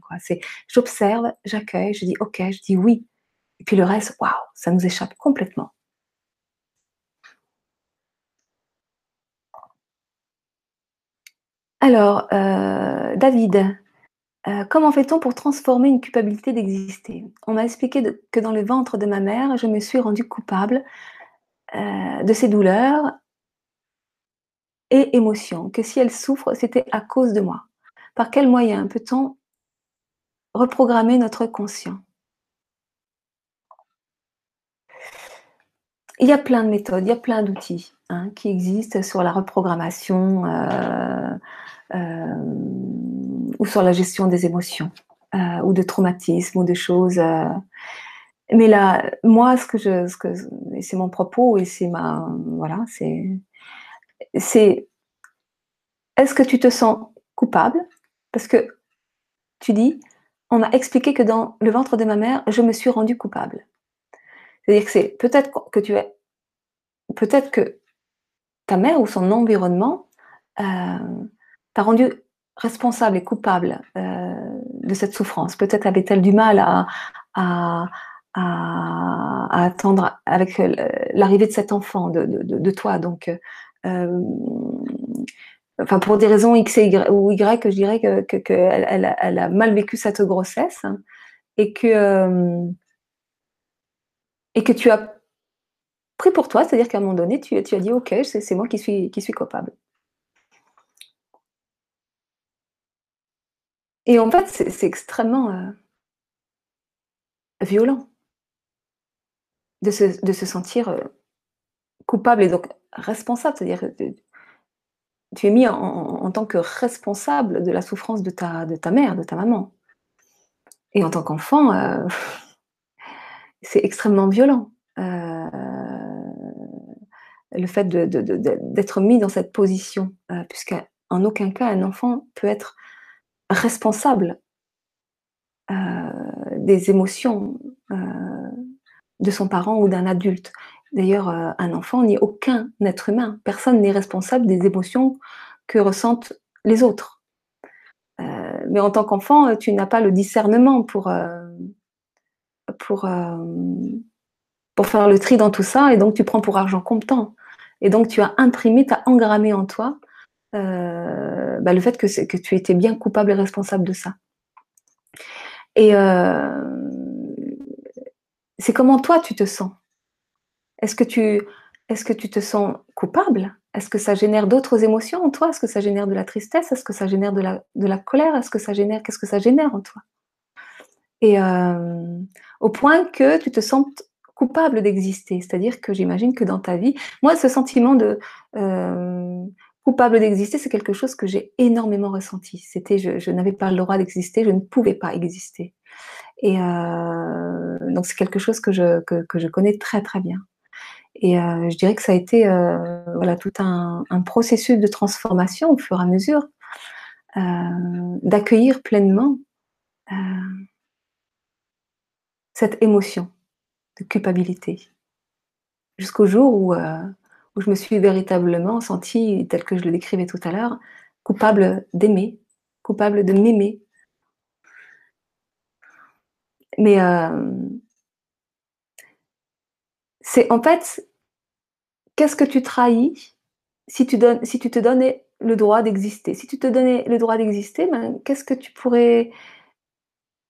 j'observe, j'accueille, je dis ok, je dis oui. Et puis le reste, waouh, ça nous échappe complètement. Alors, euh, David, euh, comment fait-on pour transformer une culpabilité d'exister? On m'a expliqué que dans le ventre de ma mère, je me suis rendue coupable euh, de ses douleurs et émotions, que si elle souffre, c'était à cause de moi. Par quel moyen peut-on reprogrammer notre conscient? Il y a plein de méthodes, il y a plein d'outils hein, qui existent sur la reprogrammation. Euh, ou sur la gestion des émotions euh, ou de traumatismes ou de choses. Euh. Mais là, moi, ce que je, ce que, c'est mon propos et c'est ma, voilà, c'est, c'est, est-ce que tu te sens coupable? Parce que tu dis, on m'a expliqué que dans le ventre de ma mère, je me suis rendue coupable. C'est-à-dire que c'est peut-être que tu es, peut-être que ta mère ou son environnement euh, t'a rendu responsable et coupable euh, de cette souffrance. Peut-être avait-elle du mal à, attendre avec euh, l'arrivée de cet enfant, de, toi. Donc, euh, enfin, pour des raisons X et y, ou Y, je dirais qu'elle que, elle, a mal vécu cette grossesse et que, et que tu as pris pour toi, c'est-à-dire qu'à un moment donné, tu, tu as dit, OK, c'est moi qui suis, qui suis coupable. Et en fait, c'est extrêmement euh, violent de se, de se sentir euh, coupable et donc responsable. C'est-à-dire que tu es mis en, en, tant que responsable de la souffrance de ta, de ta mère, de ta maman. Et en tant qu'enfant, euh, *laughs* c'est extrêmement violent. Euh, le fait d'être de, de, mis dans cette position, euh, puisqu'en aucun cas un enfant peut être responsable euh, des émotions euh, de son parent ou d'un adulte. D'ailleurs, euh, un enfant ni aucun être humain. Personne n'est responsable des émotions que ressentent les autres. Mais en tant qu'enfant, tu n'as pas le discernement pour, pour, pour faire le tri dans tout ça, et donc tu prends pour argent comptant. Et donc tu as imprimé, tu as engrammé en toi euh, bah, le fait que, que, tu étais bien coupable et responsable de ça. Et euh, c'est comment toi tu te sens? Est-ce que tu, est-ce que tu te sens coupable? Est-ce que ça génère d'autres émotions en toi? Est-ce que ça génère de la tristesse? Est-ce que ça génère de la, de la colère? Est-ce que ça génère Qu'est-ce que ça génère en toi? Et euh, au point que tu te sens coupable d'exister. C'est-à-dire que j'imagine que dans ta vie, moi, ce sentiment de coupable d'exister, c'est quelque chose que j'ai énormément ressenti. C'était, je, n'avais pas le droit d'exister, je ne pouvais pas exister. Et euh, donc c'est quelque chose que je, que, je connais très très bien. Et euh, je dirais que ça a été euh, voilà tout un, un, processus de transformation au fur et à mesure, d'accueillir pleinement cette émotion de culpabilité, jusqu'au jour où où je me suis véritablement sentie, tel que je le décrivais tout à l'heure, coupable d'aimer, coupable de m'aimer. Mais euh, c'est en fait, qu'est-ce que tu trahis si tu, te donnais le droit d'exister? Si tu te donnais le droit d'exister, ben, qu'est-ce que tu pourrais,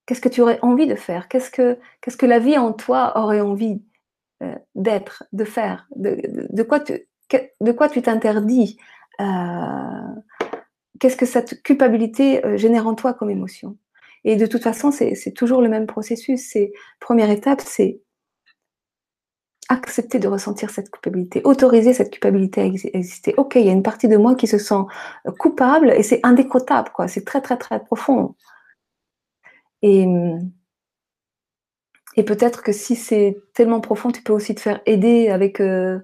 qu'est-ce que tu aurais envie de faire? Qu'est-ce que, qu'est-ce que la vie en toi aurait envie euh, d'être, de faire, de, de, quoi tu, t'interdis euh, Qu'est-ce que cette culpabilité euh, génère en toi comme émotion? Et de toute façon, c'est toujours le même processus. Première étape, c'est accepter de ressentir cette culpabilité, autoriser cette culpabilité à exister. Ok, il y a une partie de moi qui se sent coupable et c'est indécrottable, quoi. C'est très très très profond. Et et peut-être que si c'est tellement profond, tu peux aussi te faire aider avec, euh,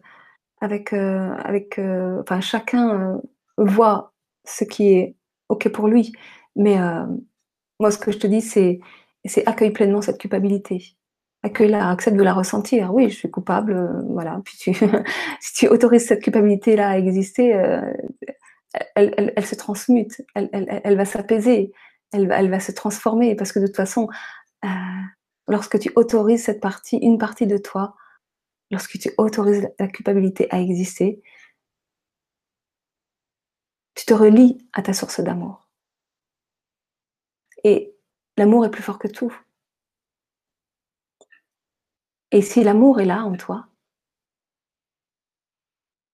avec, avec enfin, chacun voit ce qui est OK pour lui. Mais moi, ce que je te dis, c'est, c'est accueille pleinement cette culpabilité. Accueille-la, accepte de la ressentir. Oui, je suis coupable, voilà. Puis tu, *laughs* si tu autorises cette culpabilité-là à exister, elle, elle, se transmute, elle, elle va s'apaiser, elle, elle, va se transformer. Parce que de toute façon, lorsque tu autorises cette partie, une partie de toi, lorsque tu autorises la culpabilité à exister, tu te relis à ta source d'amour. Et l'amour est plus fort que tout. Et si l'amour est là en toi,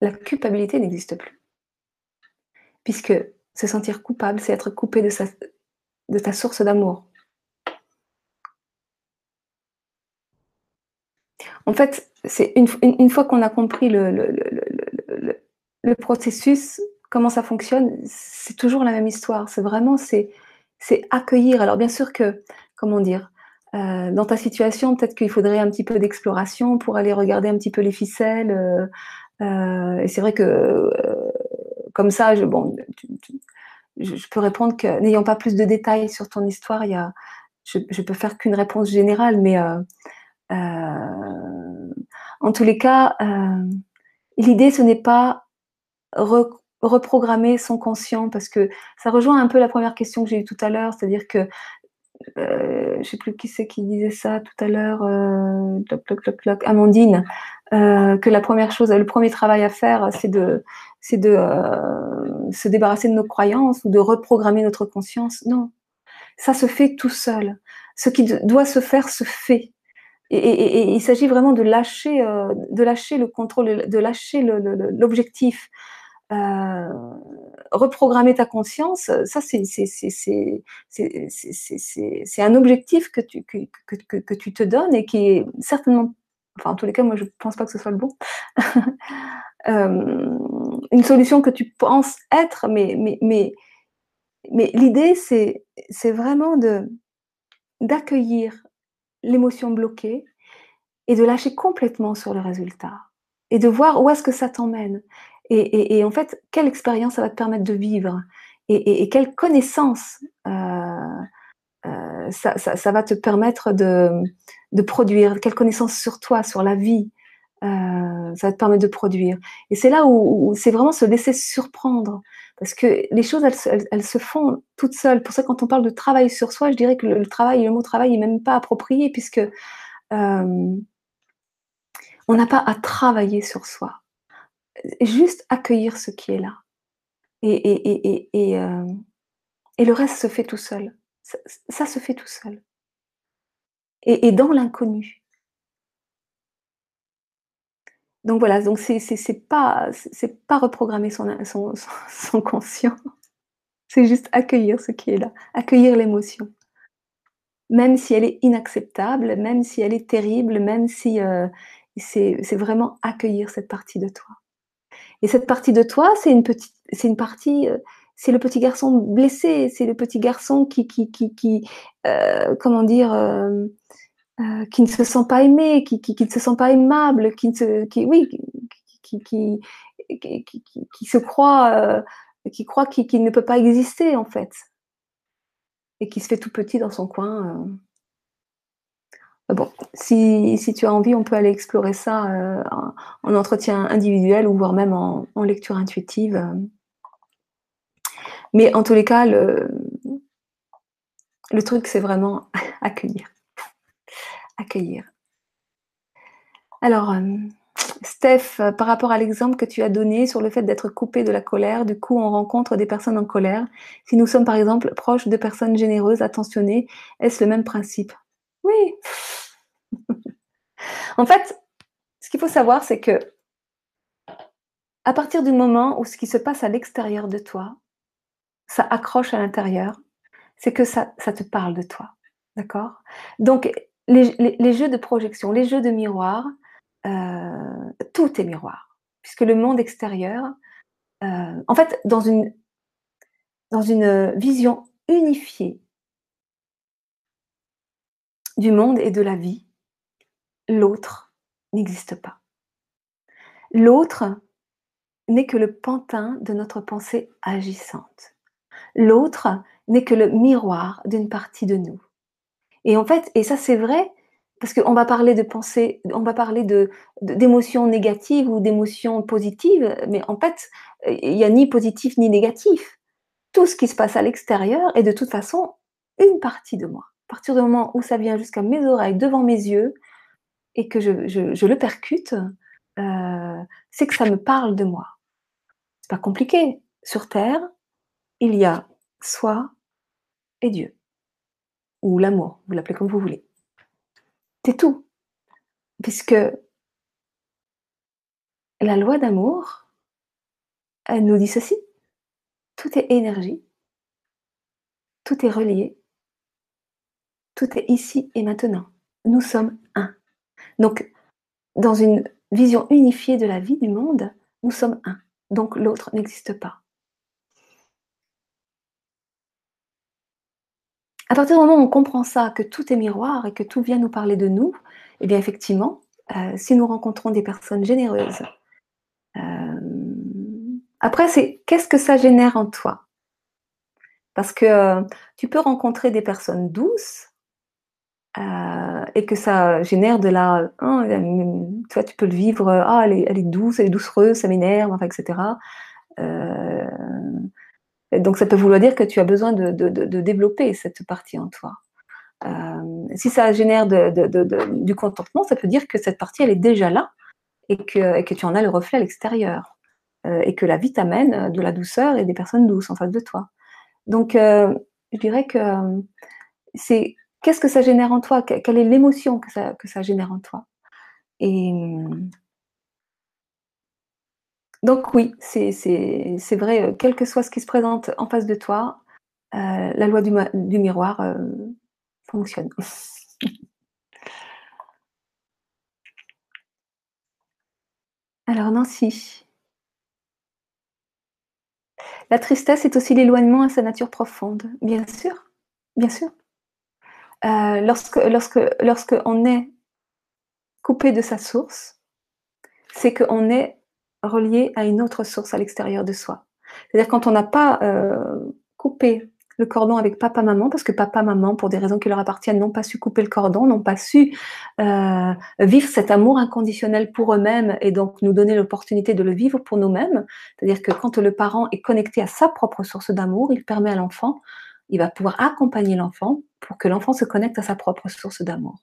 la culpabilité n'existe plus. Puisque se sentir coupable, c'est être coupé de, de ta source d'amour. En fait, c'est une, fois qu'on a compris le, processus, comment ça fonctionne, c'est toujours la même histoire. C'est vraiment, c'est, accueillir. Alors bien sûr que, comment dire, euh, dans ta situation, peut-être qu'il faudrait un petit peu d'exploration pour aller regarder un petit peu les ficelles. Euh, euh, et c'est vrai que comme ça, je, bon, je, peux répondre que n'ayant pas plus de détails sur ton histoire, il y a, je, je peux faire qu'une réponse générale, mais en tous les cas, euh, l'idée, ce n'est pas reprogrammer son conscient, parce que ça rejoint un peu la première question que j'ai eue tout à l'heure, c'est-à-dire que euh, je ne sais plus qui c'est qui disait ça tout à l'heure, euh, Amandine, que la première chose, le premier travail à faire, c'est de se débarrasser de nos croyances ou de reprogrammer notre conscience. Non, ça se fait tout seul. Ce qui doit se faire se fait. Et, il s'agit vraiment de lâcher, euh, de lâcher le contrôle, de lâcher l'objectif. Euh, reprogrammer ta conscience, ça c'est un objectif que tu, te donnes et qui est certainement, enfin en tous les cas moi je pense pas que ce soit le bon, *laughs* euh, une solution que tu penses être, mais, l'idée c'est vraiment d'accueillir l'émotion bloquée et de lâcher complètement sur le résultat et de voir où est-ce que ça t'emmène. Et, en fait, quelle expérience ça va te permettre de vivre et, quelle connaissance euh, euh, ça, va te permettre de, produire, quelle connaissance sur toi, sur la vie, euh, ça te permettre de produire. Et c'est là où, c'est vraiment se laisser surprendre, parce que les choses, elles, se font toutes seules. Pour ça, quand on parle de travail sur soi, je dirais que le, travail, le mot travail, n'est même pas approprié, puisque euh, on n'a pas à travailler sur soi. Juste accueillir ce qui est là. Et, euh, le reste se fait tout seul. Ça se fait tout seul. Et, dans l'inconnu. Donc voilà, donc c'est pas c'est pas reprogrammer son, son, *laughs* son conscient, c'est juste accueillir ce qui est là, accueillir l'émotion, même si elle est inacceptable, même si elle est terrible, même si euh, c'est vraiment accueillir cette partie de toi. Et cette partie de toi, c'est une petite, c'est une partie, euh, c'est le petit garçon blessé, c'est le petit garçon qui qui qui, qui euh, comment dire euh, qui ne se sent pas aimé, qui, qui, ne se sent pas aimable, qui ne se, qui, oui, qui, se croit, euh, qui croit qu'il ne peut pas exister en fait, et qui se fait tout petit dans son coin. Euh. Bon, si, si, tu as envie, on peut aller explorer ça en, entretien individuel ou voire même en, en lecture intuitive. Mais en tous les cas, le, le truc, c'est vraiment *laughs* accueillir accueillir. Alors, euh, Steph, euh, par rapport à l'exemple que tu as donné sur le fait d'être coupé de la colère, du coup, on rencontre des personnes en colère. Si nous sommes, par exemple, proches de personnes généreuses, attentionnées, est-ce le même principe? Oui. *laughs* en fait, ce qu'il faut savoir, c'est que à partir du moment où ce qui se passe à l'extérieur de toi, ça accroche à l'intérieur, c'est que ça, ça te parle de toi. D'accord? Donc, les, jeux de projection, les jeux de miroir, euh, tout est miroir, puisque le monde extérieur, euh, en fait, dans une, dans une vision unifiée du monde et de la vie, l'autre n'existe pas. L'autre n'est que le pantin de notre pensée agissante. L'autre n'est que le miroir d'une partie de nous. Et en fait, et ça c'est vrai, parce qu'on va parler de pensée, on va parler de, d'émotions négatives ou d'émotions positives, mais en fait, il n'y a ni positif ni négatif. Tout ce qui se passe à l'extérieur est de toute façon une partie de moi. À partir du moment où ça vient jusqu'à mes oreilles, devant mes yeux, et que je, je, le percute, euh, c'est que ça me parle de moi. C'est pas compliqué. Sur Terre, il y a soi et Dieu. Ou l'amour, vous l'appelez comme vous voulez. C'est tout. Puisque la loi d'amour, elle nous dit ceci. Tout est énergie. Tout est relié. Tout est ici et maintenant. Nous sommes un. Donc, dans une vision unifiée de la vie, du monde, nous sommes un. Donc l'autre n'existe pas. À partir du moment où on comprend ça, que tout est miroir et que tout vient nous parler de nous, eh bien effectivement, euh, si nous rencontrons des personnes généreuses, euh, après c'est qu'est-ce que ça génère en toi? Parce que euh, tu peux rencontrer des personnes douces et que ça génère de la, hein, toi tu peux le vivre, ah elle est, douce, elle est doucereuse, ça m'énerve, enfin etc donc ça peut vouloir dire que tu as besoin de, développer cette partie en toi. Euh, si ça génère du contentement, ça peut dire que cette partie, elle est déjà là et que, que tu en as le reflet à l'extérieur. Euh, et que la vie t'amène de la douceur et des personnes douces en face de toi. Donc, euh, je dirais que c'est qu'est-ce que ça génère en toi? Quelle est l'émotion que ça, que ça génère en toi? Donc oui, c'est vrai, euh, quel que soit ce qui se présente en face de toi, euh, la loi du, miroir euh, fonctionne. *laughs* Alors Nancy. La tristesse est aussi l'éloignement à sa nature profonde, bien sûr, bien sûr. lorsque, lorsque, lorsque on est coupé de sa source, c'est qu'on est relié à une autre source à l'extérieur de soi. C'est-à-dire quand on n'a pas euh, coupé le cordon avec papa-maman, parce que papa-maman, pour des raisons qui leur appartiennent, n'ont pas su couper le cordon, n'ont pas su euh, vivre cet amour inconditionnel pour eux-mêmes et donc nous donner l'opportunité de le vivre pour nous-mêmes. C'est-à-dire que quand le parent est connecté à sa propre source d'amour, il permet à l'enfant, il va pouvoir accompagner l'enfant pour que l'enfant se connecte à sa propre source d'amour.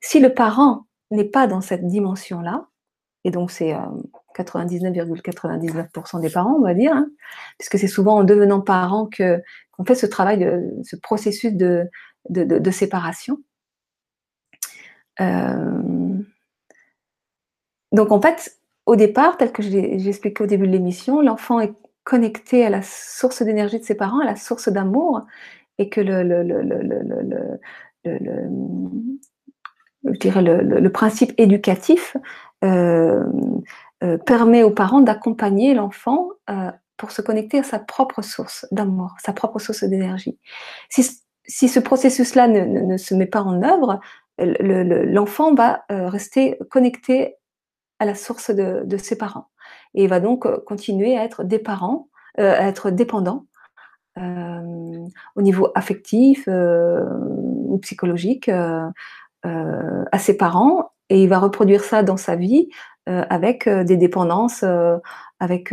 Si le parent n'est pas dans cette dimension-là, et donc c'est 99,99% des parents, on va dire, hein, puisque c'est souvent en devenant parent qu'on fait ce travail, de, ce processus de, de, séparation. Euh, donc en fait, au départ, tel que j'ai expliqué au début de l'émission, l'enfant est connecté à la source d'énergie de ses parents, à la source d'amour, et que le, le, le, je dirais le, principe éducatif euh, euh, permet aux parents d'accompagner l'enfant euh, pour se connecter à sa propre source d'amour, sa propre source d'énergie. Si, ce processus-là ne, se met pas en œuvre, l'enfant va euh, rester connecté à la source de, ses parents et va donc continuer à être des parents, à être dépendant au niveau affectif ou psychologique à ses parents et il va reproduire ça dans sa vie avec euh, des dépendances, euh, avec,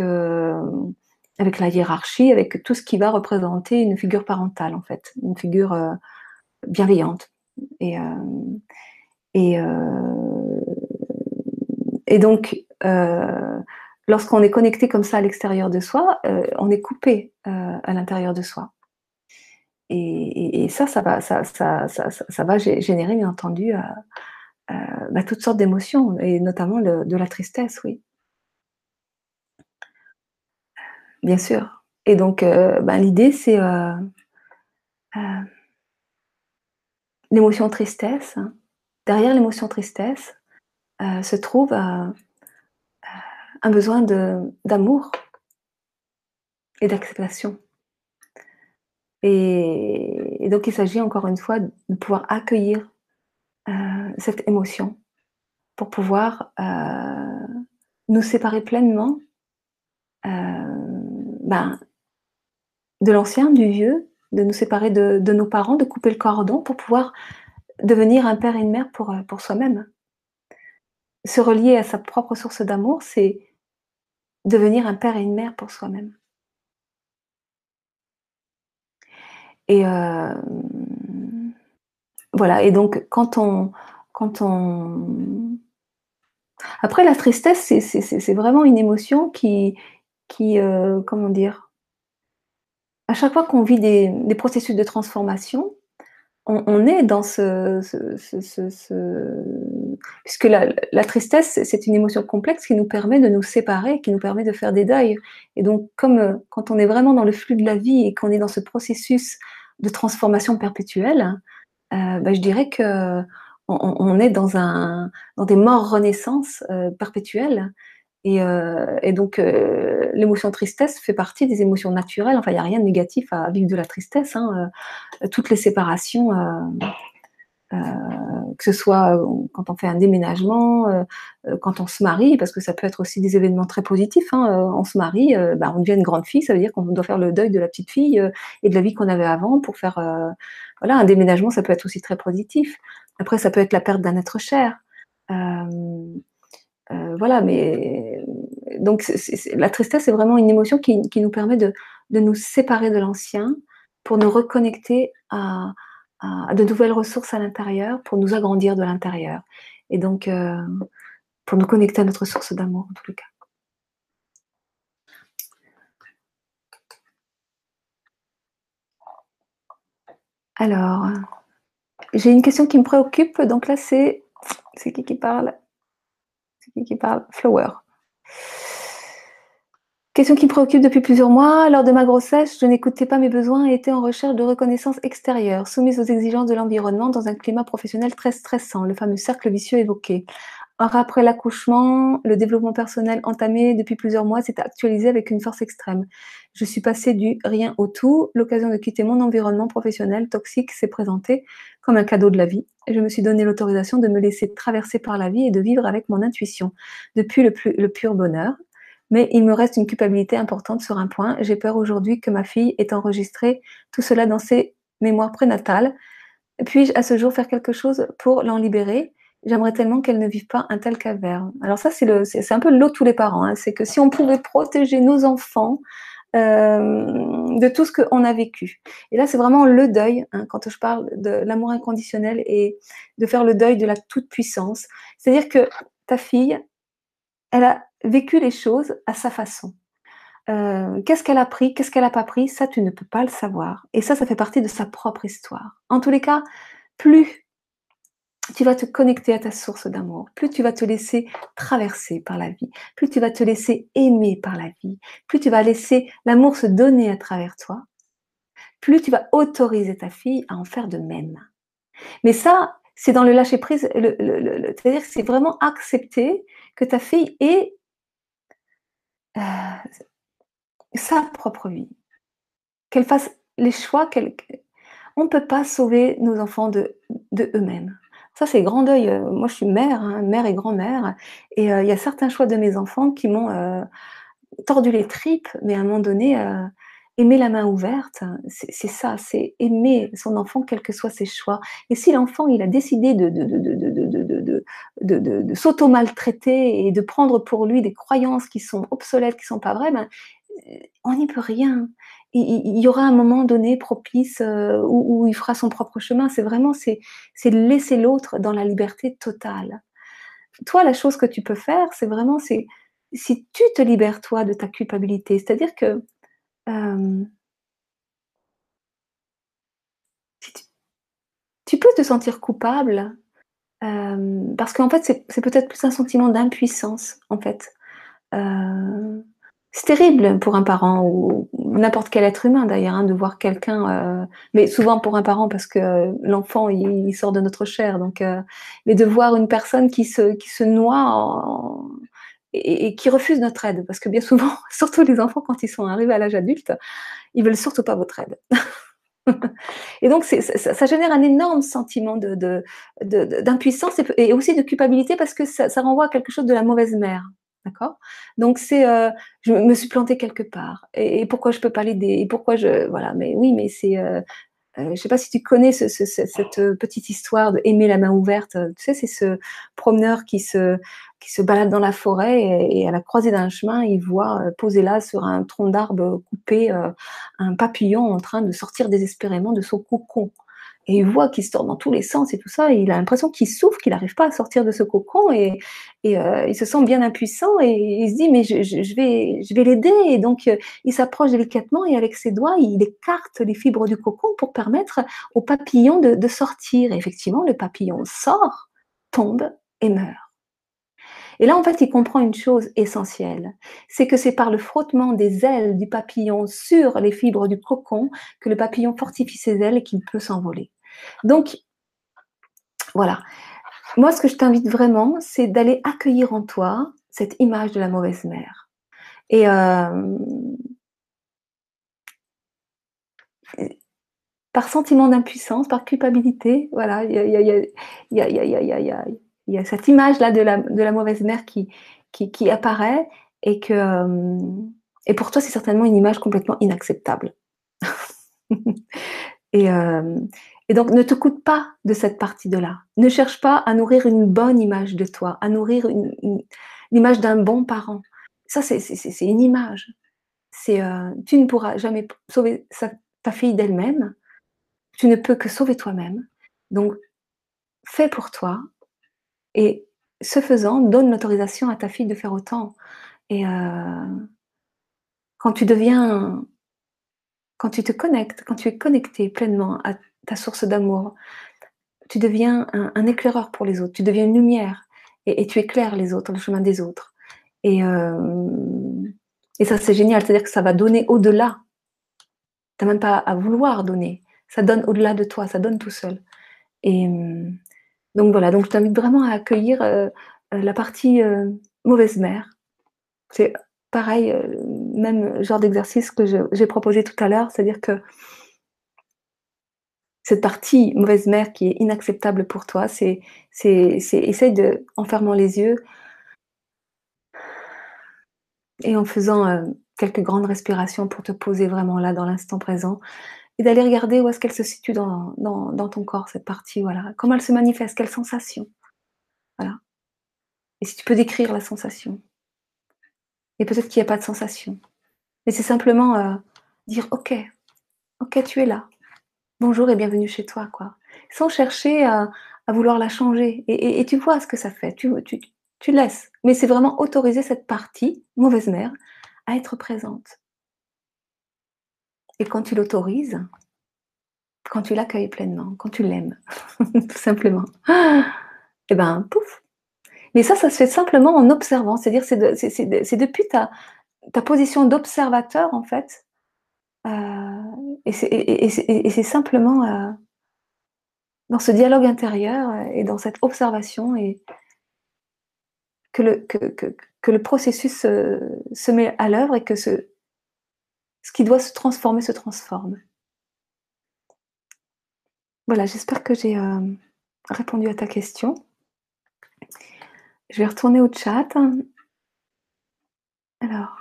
avec la hiérarchie, avec tout ce qui va représenter une figure parentale, en fait, une figure bienveillante. Et, et, et donc, lorsqu'on est connecté comme ça à l'extérieur de soi, on est coupé à l'intérieur de soi. Et, et, ça, ça va, ça, ça, ça, va générer, bien entendu, euh, bah, toutes sortes d'émotions, et notamment de la tristesse, oui. Bien sûr. Et donc, euh, bah, l'idée, c'est euh, l'émotion tristesse. Hein. Derrière l'émotion tristesse se trouve un besoin d'amour et d'acceptation. et, donc, il s'agit encore une fois de pouvoir accueillir cette émotion pour pouvoir euh, nous séparer pleinement euh, ben, de l'ancien, du vieux, de nous séparer de, nos parents, de couper le cordon pour pouvoir devenir un père et une mère pour, euh, soi-même. Se relier à sa propre source d'amour, c'est devenir un père et une mère pour soi-même. Et euh, voilà, et donc quand on, quand on... Après, la tristesse, c'est vraiment une émotion qui, qui euh, comment dire, à chaque fois qu'on vit des, processus de transformation, on, est dans ce, puisque la, tristesse, c'est une émotion complexe qui nous permet de nous séparer, qui nous permet de faire des deuils. Et donc, comme euh, quand on est vraiment dans le flux de la vie et qu'on est dans ce processus de transformation perpétuelle, euh, ben, je dirais que on, est dans, un, dans des morts renaissances euh, perpétuelles euh, et, donc, euh, l'émotion tristesse fait partie des émotions naturelles. Enfin, il n'y a rien de négatif à vivre de la tristesse. Hein. Euh, toutes les séparations, que ce soit quand on fait un déménagement, quand on se marie, parce que ça peut être aussi des événements très positifs. Hein. on se marie, bah, on devient une grande fille, ça veut dire qu'on doit faire le deuil de la petite fille et de la vie qu'on avait avant pour faire. voilà, un déménagement, ça peut être aussi très positif. Après, ça peut être la perte d'un être cher. Euh, voilà, mais donc la tristesse est vraiment une émotion qui, nous permet de, nous séparer de l'ancien pour nous reconnecter à, de nouvelles ressources à l'intérieur, pour nous agrandir de l'intérieur. Et donc, euh, pour nous connecter à notre source d'amour, en tous les cas. Alors, j'ai une question qui me préoccupe. Donc là, c'est. C'est qui qui parle? Qui parle? Flower. Question qui me préoccupe depuis plusieurs mois. Lors de ma grossesse, je n'écoutais pas mes besoins et étais en recherche de reconnaissance extérieure, soumise aux exigences de l'environnement dans un climat professionnel très stressant, le fameux cercle vicieux évoqué. Or, après l'accouchement, le développement personnel entamé depuis plusieurs mois s'est actualisé avec une force extrême. Je suis passée du rien au tout. L'occasion de quitter mon environnement professionnel toxique s'est présentée comme un cadeau de la vie. Je me suis donné l'autorisation de me laisser traverser par la vie et de vivre avec mon intuition. Depuis le pur bonheur. Mais il me reste une culpabilité importante sur un point. J'ai peur aujourd'hui que ma fille ait enregistré tout cela dans ses mémoires prénatales. Puis-je à ce jour faire quelque chose pour l'en libérer? J'aimerais tellement qu'elle ne vive pas un tel calvaire. Alors ça, c'est, un peu l'eau tous les parents. Hein. C'est que si on pouvait protéger nos enfants euh, de tout ce qu'on a vécu. Et là, c'est vraiment le deuil, hein, quand je parle de l'amour inconditionnel et de faire le deuil de la toute-puissance. C'est-à-dire que ta fille, elle a vécu les choses à sa façon. Euh, qu'est-ce qu'elle a pris, qu'est-ce qu'elle n'a pas pris, ça, tu ne peux pas le savoir. Et ça, ça fait partie de sa propre histoire. En tous les cas, plus tu vas te connecter à ta source d'amour, plus tu vas te laisser traverser par la vie, plus tu vas te laisser aimer par la vie, plus tu vas laisser l'amour se donner à travers toi, plus tu vas autoriser ta fille à en faire de même. Mais ça, c'est dans le lâcher prise, c'est-à-dire que c'est vraiment accepter que ta fille ait euh, sa propre vie, qu'elle fasse les choix qu'elle. On ne peut pas sauver nos enfants de, de eux-mêmes. Ça, c'est grand deuil. Euh, moi, je suis mère, hein, mère et grand-mère, et euh, il y a certains choix de mes enfants qui m'ont tordu les tripes, mais à un moment donné, aimer la main ouverte, c'est ça, c'est aimer son enfant, quels que soient ses choix. Et si l'enfant, il a décidé de, s'auto-maltraiter et de prendre pour lui des croyances qui sont obsolètes, qui ne sont pas vraies, ben, on n'y peut rien il, y aura un moment donné propice euh, où, il fera son propre chemin. C'est vraiment, c'est, laisser l'autre dans la liberté totale. Toi, la chose que tu peux faire, c'est vraiment, c'est si tu te libères toi de ta culpabilité, c'est-à-dire que euh, tu, peux te sentir coupable euh, parce qu'en fait, c'est, peut-être plus un sentiment d'impuissance, en fait. C'est terrible pour un parent ou n'importe quel être humain d'ailleurs hein, de voir quelqu'un, euh, mais souvent pour un parent parce que l'enfant il, sort de notre chair, donc euh, mais de voir une personne qui se qui se noie et, qui refuse notre aide parce que bien souvent, *laughs* surtout les enfants quand ils sont arrivés à l'âge adulte, ils veulent surtout pas votre aide. *laughs* et donc ça, ça, génère un énorme sentiment de, d'impuissance et, aussi de culpabilité parce que ça, renvoie à quelque chose de la mauvaise mère. D'accord? Donc c'est, heu, je me suis plantée quelque part et pourquoi je peux pas l'aider? Et pourquoi je voilà, mais oui, mais c'est, heu heu, je sais pas si tu connais ce ce ce cette, heu, petite histoire de la main ouverte, tu sais, c'est ce promeneur qui se qui se balade dans la forêt et à la croisée d'un chemin, il voit, heu, posé là sur un tronc d'arbre coupé, heu, un papillon en train de sortir désespérément de son cocon et il voit qu'il se dans tous les sens et tout ça et il a l'impression qu'il souffre, qu'il n'arrive pas à sortir de ce cocon et et heu, il se sent bien impuissant et il se dit: «Mais je vais l'aider» et donc heu, il s'approche délicatement et avec ses doigts, il écarte les fibres du cocon pour permettre au papillon de de sortir et effectivement, le papillon sort, tombe et meurt. Et là, en fait, il comprend une chose essentielle, c'est que c'est par le frottement des ailes du papillon sur les fibres du cocon que le papillon fortifie ses ailes et qu'il peut s'envoler. Donc, voilà. Moi, ce que je t'invite vraiment, c'est d'aller accueillir en toi cette image de la mauvaise mère. Et euh, par sentiment d'impuissance, par culpabilité, voilà, il y a, y a, y il y a cette image-là de la, de la mauvaise mère qui, qui, apparaît et que euh, et pour toi, c'est certainement une image complètement inacceptable. *laughs* et, euh, et donc, ne te coûte pas de cette partie de là. Ne cherche pas à nourrir une bonne image de toi, à nourrir l'image d'un bon parent. Ça, c'est une image. C'est euh, tu ne pourras jamais sauver sa, ta fille d'elle-même. Tu ne peux que sauver toi-même. Donc, fais pour toi, et ce faisant, donne l'autorisation à ta fille de faire autant. Et euh, quand tu deviens, quand tu te connectes, quand tu es connecté pleinement à ta source d'amour, tu deviens un, éclaireur pour les autres, tu deviens une lumière et, tu éclaires les autres, le chemin des autres. Et, euh, et ça, c'est génial, c'est-à-dire que ça va donner au-delà. Tu n'as même pas à vouloir donner, ça donne au-delà de toi, ça donne tout seul. Et, donc voilà, donc je t'invite vraiment à accueillir euh, euh, la partie euh, mauvaise mère. C'est pareil, même genre d'exercice que j'ai proposé tout à l'heure, c'est-à-dire que cette partie mauvaise mère qui est inacceptable pour toi, c'est essaye de, en fermant les yeux et en faisant quelques grandes respirations pour te poser vraiment là dans l'instant présent, et d'aller regarder où est-ce qu'elle se situe dans, ton corps, cette partie, voilà. Comment elle se manifeste, quelle sensation. Voilà. Et si tu peux décrire la sensation. Et peut-être qu'il n'y a pas de sensation. Mais c'est simplement euh, dire ok, ok, tu es là. Bonjour et bienvenue chez toi, quoi. Sans chercher à, vouloir la changer. Et, tu vois ce que ça fait. Tu, tu, tu laisses. Mais c'est vraiment autoriser cette partie, mauvaise mère, à être présente. Et quand tu l'autorises, quand tu l'accueilles pleinement, quand tu l'aimes, *laughs* tout simplement, et eh ben, pouf. Mais ça, ça se fait simplement en observant. C'est-à-dire, c'est, depuis ta, ta position d'observateur, en fait. Euh, et, c'est, simplement euh, dans ce dialogue intérieur et dans cette observation et que le, que, le processus se met à l'œuvre et que ce, ce qui doit se transformer se transforme. Voilà, j'espère que j'ai euh, répondu à ta question. Je vais retourner au chat. Alors.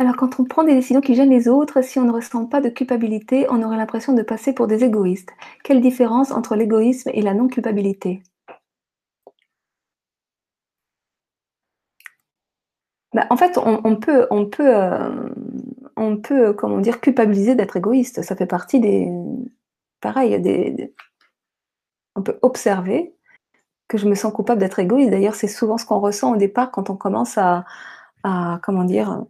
Alors, quand on prend des décisions qui gênent les autres, si on ne ressent pas de culpabilité, on aurait l'impression de passer pour des égoïstes. Quelle différence entre l'égoïsme et la non-culpabilité? Bah, En fait, on, peut, on euh, on peut, comment dire, culpabiliser d'être égoïste. Ça fait partie des, pareil, des, on peut observer que je me sens coupable d'être égoïste. D'ailleurs, c'est souvent ce qu'on ressent au départ quand on commence à, à comment dire,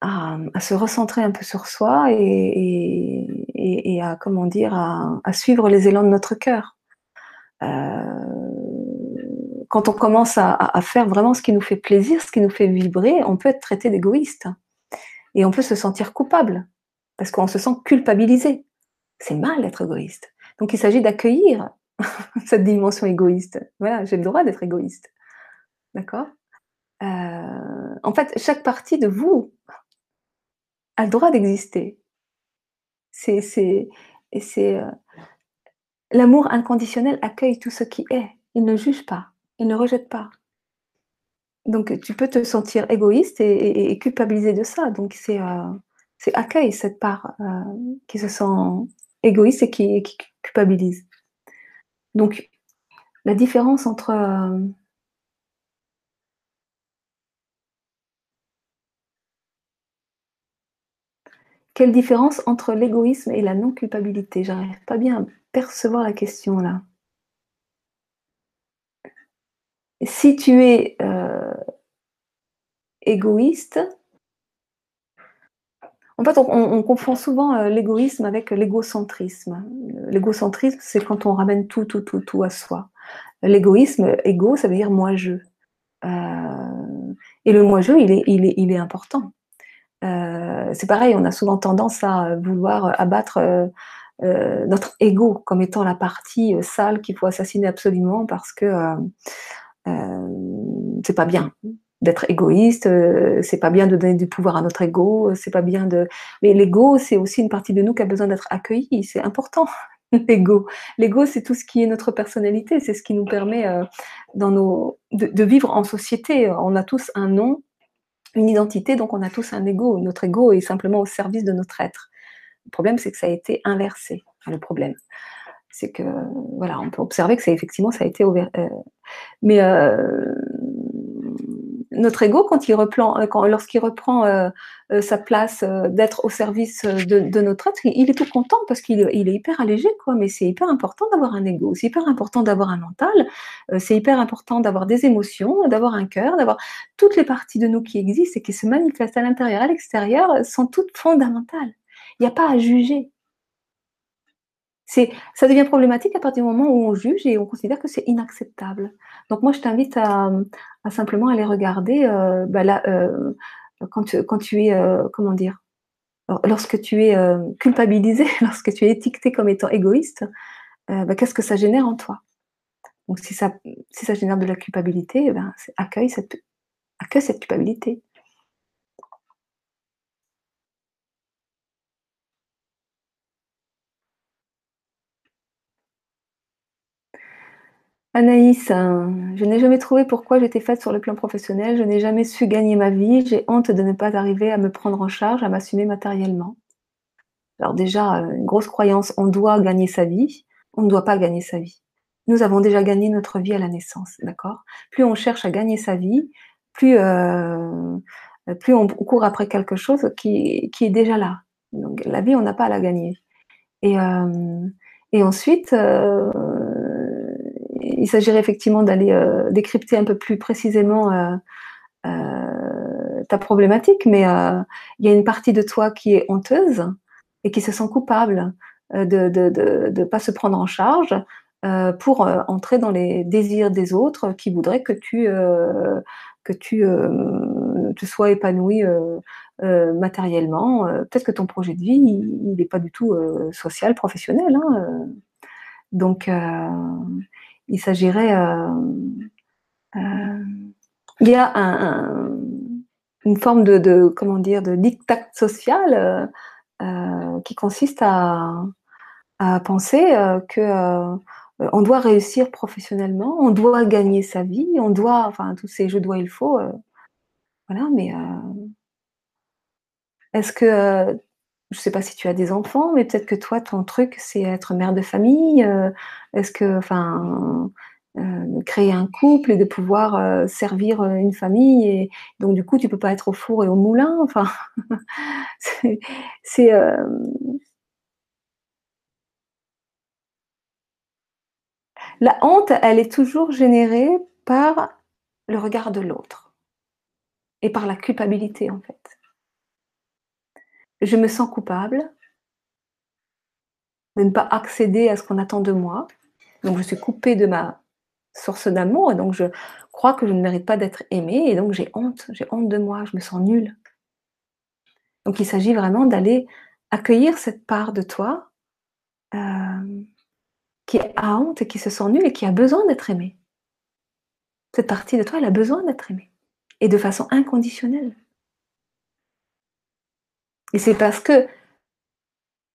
à, se recentrer un peu sur soi et, à comment dire à, suivre les élans de notre cœur. Euh, quand on commence à, faire vraiment ce qui nous fait plaisir, ce qui nous fait vibrer, on peut être traité d'égoïste et on peut se sentir coupable parce qu'on se sent culpabilisé. C'est mal d'être égoïste. Donc il s'agit d'accueillir *laughs* cette dimension égoïste. Voilà, j'ai le droit d'être égoïste. D'accord? Euh, En fait, chaque partie de vous a le droit d'exister. C'est c'est et c'est, heu l'amour inconditionnel accueille tout ce qui est. Il ne juge pas, il ne rejette pas. Donc tu peux te sentir égoïste et et et culpabiliser de ça. Donc c'est, heu, c'est cette part, heu, qui se sent égoïste et qui qui culpabilise. Donc la différence entre, quelle différence entre l'égoïsme et la non culpabilité? J'arrive pas bien à percevoir la question là. Si tu es, heu égoïste en fait, on on on confond souvent, heu, l'égoïsme avec l'égocentrisme. L'égocentrisme, c'est quand on ramène tout, tout, tout, tout à soi. L'égoïsme, égo, ça veut dire moi-je. Heu et le moi-je, il est il est il est important. Heu, c'est pareil, on a souvent tendance à vouloir abattre, heu heu, notre ego comme étant la partie, sale qu'il faut assassiner absolument parce que, c'est pas bien d'être égoïste, c'est pas bien de donner du pouvoir à notre ego, c'est pas bien de mais l'ego, c'est aussi une partie de nous qui a besoin d'être accueillie, c'est important *laughs* l'ego. L'ego, c'est tout ce qui est notre personnalité, c'est ce qui nous permet, dans nos de vivre en société. On a tous un nom, une identité, donc on a tous un ego. Notre ego est simplement au service de notre être. Le problème, c'est que ça a été inversé. Le problème, c'est que, voilà, on peut observer que c'est effectivement ça a été heu, mais hem, notre ego quand il replan heu, quand lorsqu'il reprend, heu heu, sa place, heu, d'être au service, de notre être, il est tout content parce qu'il est hyper allégé, quoi. Mais c'est hyper important d'avoir un ego, c'est hyper important d'avoir un mental, c'est hyper important d'avoir des émotions, d'avoir un cœur, d'avoir toutes les parties de nous qui existent et qui se manifestent à l'intérieur, à l'extérieur, sont toutes fondamentales. Il y a pas à juger. Ça devient problématique à partir du moment où on juge et on considère que c'est inacceptable. Donc moi, je t'invite à, simplement aller regarder, heu, bah, heu, quand tu es, heu, comment dire? Lor lorsque tu es, culpabilisé, *laughs* lorsque tu es étiqueté comme étant égoïste, bah, qu'est-ce que ça génère en toi? Donc si ça génère de la culpabilité, eh ben, accueille cette culpabilité. Anaïs, heu, je n'ai jamais trouvé pourquoi j'étais faite sur le plan professionnel. Je n'ai jamais su gagner ma vie. J'ai honte de ne pas arriver à me prendre en charge, à m'assumer matériellement. Alors déjà, heu, une grosse croyance, on doit gagner sa vie. On ne doit pas gagner sa vie. Nous avons déjà gagné notre vie à la naissance, d'accord? Plus on cherche à gagner sa vie, plus, plus on court après quelque chose qui est déjà là. Donc la vie, on n'a pas à la gagner et et ensuite, il s'agirait effectivement d'aller, heu, décrypter un peu plus précisément, heu heu, ta problématique, mais il y a une partie de toi qui est honteuse et qui se sent coupable, de de pas se prendre en charge, pour, entrer dans les désirs des autres qui voudraient que tu, que tu, sois heu, matériellement. Peut-être que ton projet de vie, il il est pas du tout, social, professionnel, hein. Donc il s'agirait, hem, hem, il y a un un une forme de comment dire? De diktat social, heu, qui consiste à penser, que, on doit réussir professionnellement, on doit gagner sa vie, on doit enfin tous ces «je dois, il faut», voilà, mais est-ce que, je sais pas si tu as des enfants, mais peut-être que toi, ton truc, c'est être mère de famille, heu, est-ce que enfin, heu, créer un couple et de pouvoir, heu, servir, une famille et donc du coup, tu peux pas être au four et au moulin, enfin, *laughs* c'est La honte, elle est toujours générée par le regard de l'autre et par la culpabilité, en fait. Je me sens coupable de ne pas accéder à ce qu'on attend de moi, donc je suis coupée de ma source d'amour et donc je crois que je ne mérite pas d'être aimée et donc j'ai honte, j'ai honte de moi, je me sens nulle. Donc il s'agit vraiment d'aller accueillir cette part de toi, hem, qui a honte et qui se sent nulle et qui a besoin d'être aimée. Cette partie de toi, elle a besoin d'être aimée et de façon inconditionnelle. Et c'est parce que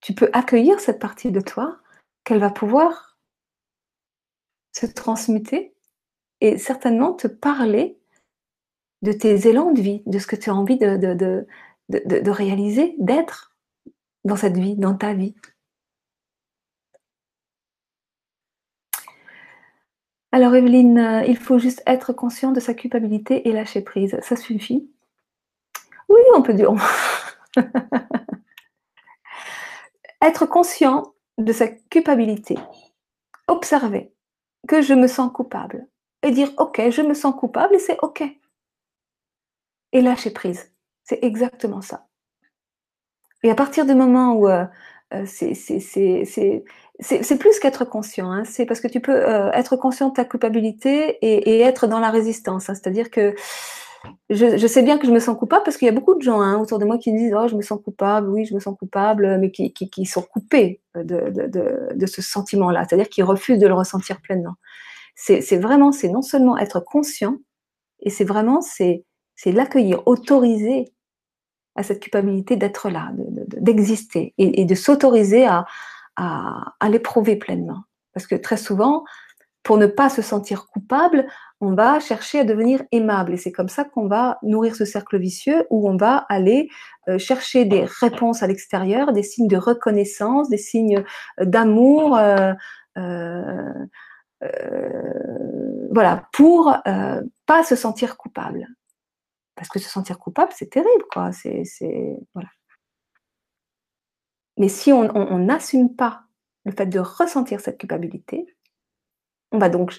tu peux accueillir cette partie de toi, qu'elle va pouvoir se transmuter et certainement te parler de tes élans de vie, de ce que tu as envie de, de, de réaliser, d'être dans cette vie, dans ta vie. Alors Evelyne, euh, il faut juste être conscient de sa culpabilité et lâcher prise. Ça suffit Oui, on peut dire. *laughs* être conscient de sa culpabilité. Observer que je me sens coupable. Et dire, OK, je me sens coupable et c'est OK. Et lâcher prise. C'est exactement ça. Et à partir du moment où euh, euh, c'est plus qu'être conscient. Hein. C'est parce que tu peux euh, être conscient de ta culpabilité et, être dans la résistance. Hein. C'est-à-dire que je, sais bien que je me sens coupable parce qu'il y a beaucoup de gens hein, autour de moi qui disent Oh, je me sens coupable, oui, je me sens coupable, mais qui, qui, sont coupés de, de, de, ce sentiment-là. C'est-à-dire qu'ils refusent de le ressentir pleinement. C'est vraiment, c'est non seulement être conscient, et c'est vraiment, c'est l'accueillir, autoriser à cette culpabilité d'être là, d'exister et, et, de s'autoriser à, à, l'éprouver pleinement. Parce que très souvent, pour ne pas se sentir coupable, on va chercher à devenir aimable. Et c'est comme ça qu'on va nourrir ce cercle vicieux où on va aller euh, chercher des réponses à l'extérieur, des signes de reconnaissance, des signes euh, d'amour. Euh, voilà, pour pas se sentir coupable. Parce que se sentir coupable, c'est terrible. Mais si on n'assume pas le fait de ressentir cette culpabilité, on va donc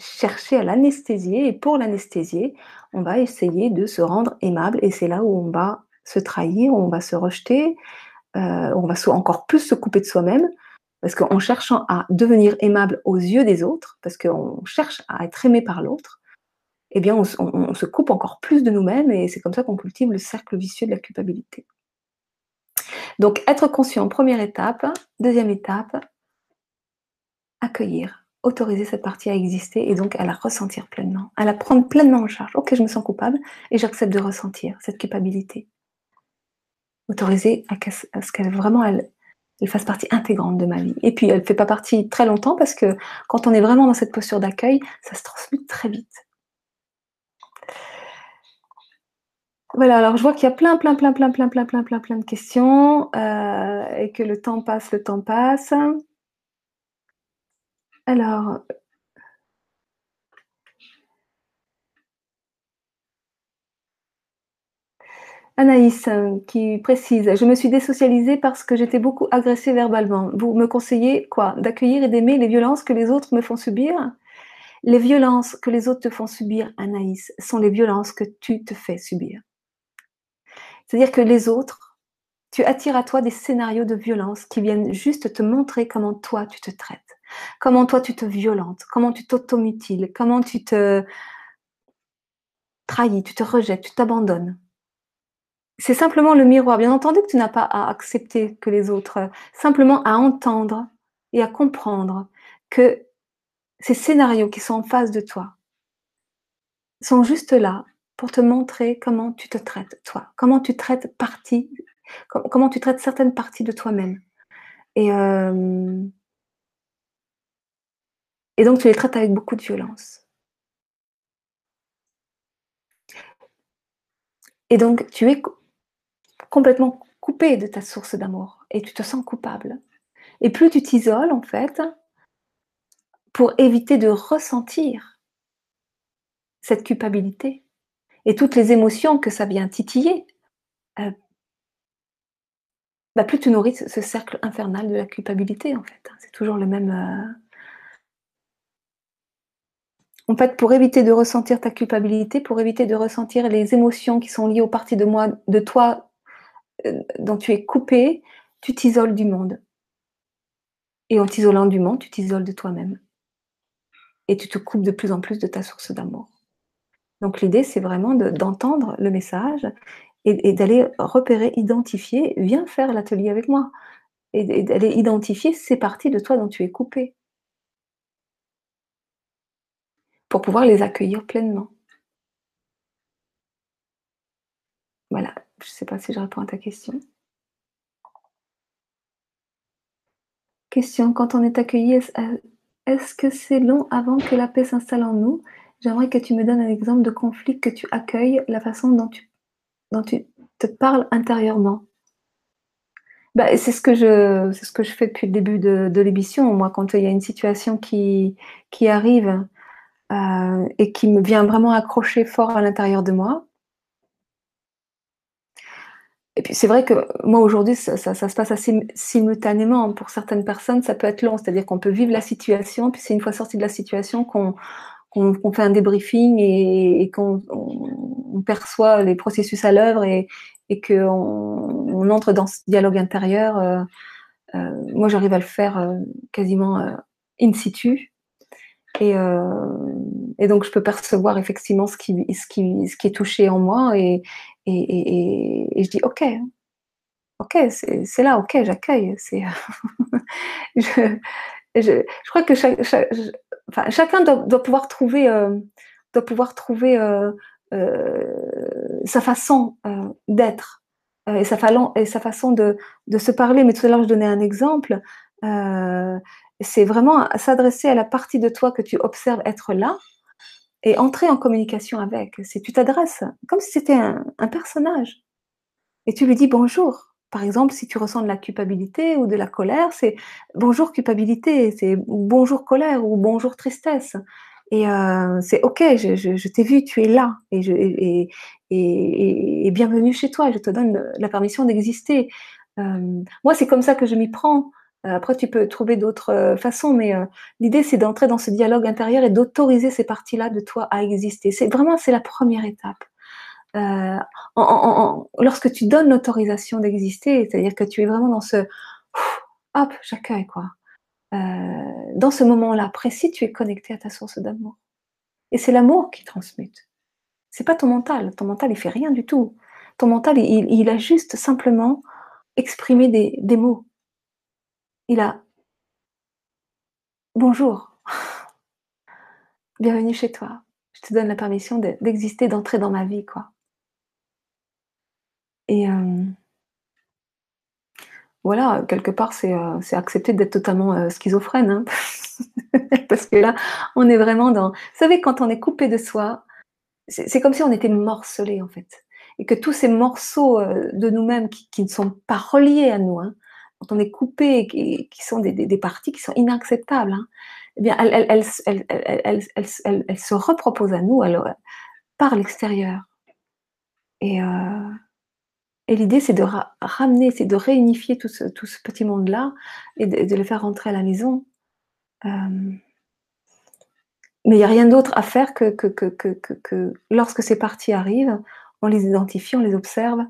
chercher à l'anesthésier et pour l'anesthésier, on va essayer de se rendre aimable et c'est là où on va se trahir, où on va se rejeter, euh, on va encore plus se couper de soi-même parce qu'en cherchant à devenir aimable aux yeux des autres, parce qu'on cherche à être aimé par l'autre, eh bien on, on, se coupe encore plus de nous-mêmes et c'est comme ça qu'on cultive le cercle vicieux de la culpabilité. Donc, être conscient, première étape. Deuxième étape, accueillir, autoriser cette partie à exister et donc à la ressentir pleinement, à la prendre pleinement en charge. Ok, je me sens coupable et j'accepte de ressentir cette culpabilité. Autoriser à, ce qu'elle vraiment elle, fasse partie intégrante de ma vie. Et puis, elle ne fait pas partie très longtemps parce que quand on est vraiment dans cette posture d'accueil, ça se transmute très vite. Voilà, alors je vois qu'il y a plein, plein, plein, plein, plein, plein, plein, plein, plein de questions euh, et que le temps passe, le temps passe. Alors, Anaïs euh, qui précise, je me suis désocialisée parce que j'étais beaucoup agressée verbalement. Vous me conseillez quoi? D'accueillir et d'aimer les violences que les autres me font subir? Les violences que les autres te font subir, Anaïs, sont les violences que tu te fais subir. C'est-à-dire que les autres, tu attires à toi des scénarios de violence qui viennent juste te montrer comment toi tu te traites, comment toi tu te violentes, comment tu t'automutiles, comment tu te trahis, tu te rejettes, tu t'abandonnes? C'est simplement le miroir. Bien entendu que tu n'as pas à accepter que les autres, simplement à entendre et à comprendre que ces scénarios qui sont en face de toi sont juste là pour te montrer comment tu te traites, toi, comment tu traites partie, comment tu traites certaines parties de toi-même. Et, euh, et donc tu les traites avec beaucoup de violence. Et donc tu es complètement coupé de ta source d'amour et tu te sens coupable. Et plus tu t'isoles, en fait, pour éviter de ressentir cette culpabilité, et toutes les émotions que ça vient titiller, euh, bah, plus tu nourris ce cercle infernal de la culpabilité, en fait. C'est toujours le même. Euh. En fait, pour éviter de ressentir ta culpabilité, pour éviter de ressentir les émotions qui sont liées aux parties de moi, de toi, euh, dont tu es coupé, tu t'isoles du monde. Et en t'isolant du monde, tu t'isoles de toi-même. Et tu te coupes de plus en plus de ta source d'amour. Donc l'idée, c'est vraiment d'entendre le message et, d'aller repérer, identifier, viens faire l'atelier avec moi, et, d'aller identifier ces parties de toi dont tu es coupé, pour pouvoir les accueillir pleinement. Voilà, je ne sais pas si je réponds à ta question. Question, quand on est accueilli, est-ce que c'est long avant que la paix s'installe en nous? J'aimerais que tu me donnes un exemple de conflit que tu accueilles, la façon dont tu, dont tu te parles intérieurement. Bah, c'est ce que je ce que je fais depuis le début de, de l'émission. Moi, quand il y a une situation qui, qui arrive euh, et qui me vient vraiment accrocher fort à l'intérieur de moi. Et puis c'est vrai que moi aujourd'hui, ça, se passe assez simultanément. Pour certaines personnes, ça peut être long, c'est-à-dire qu'on peut vivre la situation, puis c'est une fois sorti de la situation qu'on fait un débriefing et, qu'on on perçoit les processus à l'œuvre et, et qu'on on entre dans ce dialogue intérieur. Euh, euh, moi, j'arrive à le faire quasiment in situ. Et, et, donc, je peux percevoir effectivement ce qui, est touché en moi et, je dis OK, OK, c'est là, OK, j'accueille. *laughs* je, je, crois que chacun doit, pouvoir trouver, doit pouvoir trouver euh, sa façon euh, d'être euh, et, sa façon de, se parler. Mais tout à l'heure, je donnais un exemple. C'est vraiment s'adresser à la partie de toi que tu observes être là et entrer en communication avec. C'est tu t'adresses comme si c'était un, personnage et tu lui dis bonjour. Par exemple, si tu ressens de la culpabilité ou de la colère, c'est bonjour culpabilité, c'est bonjour colère ou bonjour tristesse. Et euh, c'est OK, je, t'ai vu, tu es là, et, bienvenue chez toi, je te donne la permission d'exister. Euh, moi, c'est comme ça que je m'y prends. Euh, après, tu peux trouver d'autres euh, façons, mais euh, l'idée, c'est d'entrer dans ce dialogue intérieur et d'autoriser ces parties-là de toi à exister. C'est vraiment, c'est la première étape. Lorsque tu donnes l'autorisation d'exister, c'est-à-dire que tu es vraiment dans ce hop, j'accueille quoi. Dans ce moment-là précis, tu es connecté à ta source d'amour. Et c'est l'amour qui transmute. C'est pas ton mental. Ton mental, il fait rien du tout. Ton mental, il, a juste simplement exprimé des mots. Il a bonjour, bienvenue chez toi. Je te donne la permission d'exister, d'entrer dans ma vie, quoi. Et euh, voilà, quelque part, c'est euh, accepter d'être totalement euh, schizophrène. Hein. *laughs* Parce que là, on est vraiment dans. Vous savez, quand on est coupé de soi, c'est comme si on était morcelé, en fait. Et que tous ces morceaux de nous-mêmes qui, qui, ne sont pas reliés à nous, hein, quand on est coupé, qui, sont des, parties qui sont inacceptables, bien, elles, se reproposent à nous alors, par l'extérieur. Et. Euh, et l'idée, c'est de ramener, c'est de réunifier tout ce, petit monde-là et de, le faire rentrer à la maison. Euh, mais il n'y a rien d'autre à faire que, lorsque ces parties arrivent, on les identifie, on les observe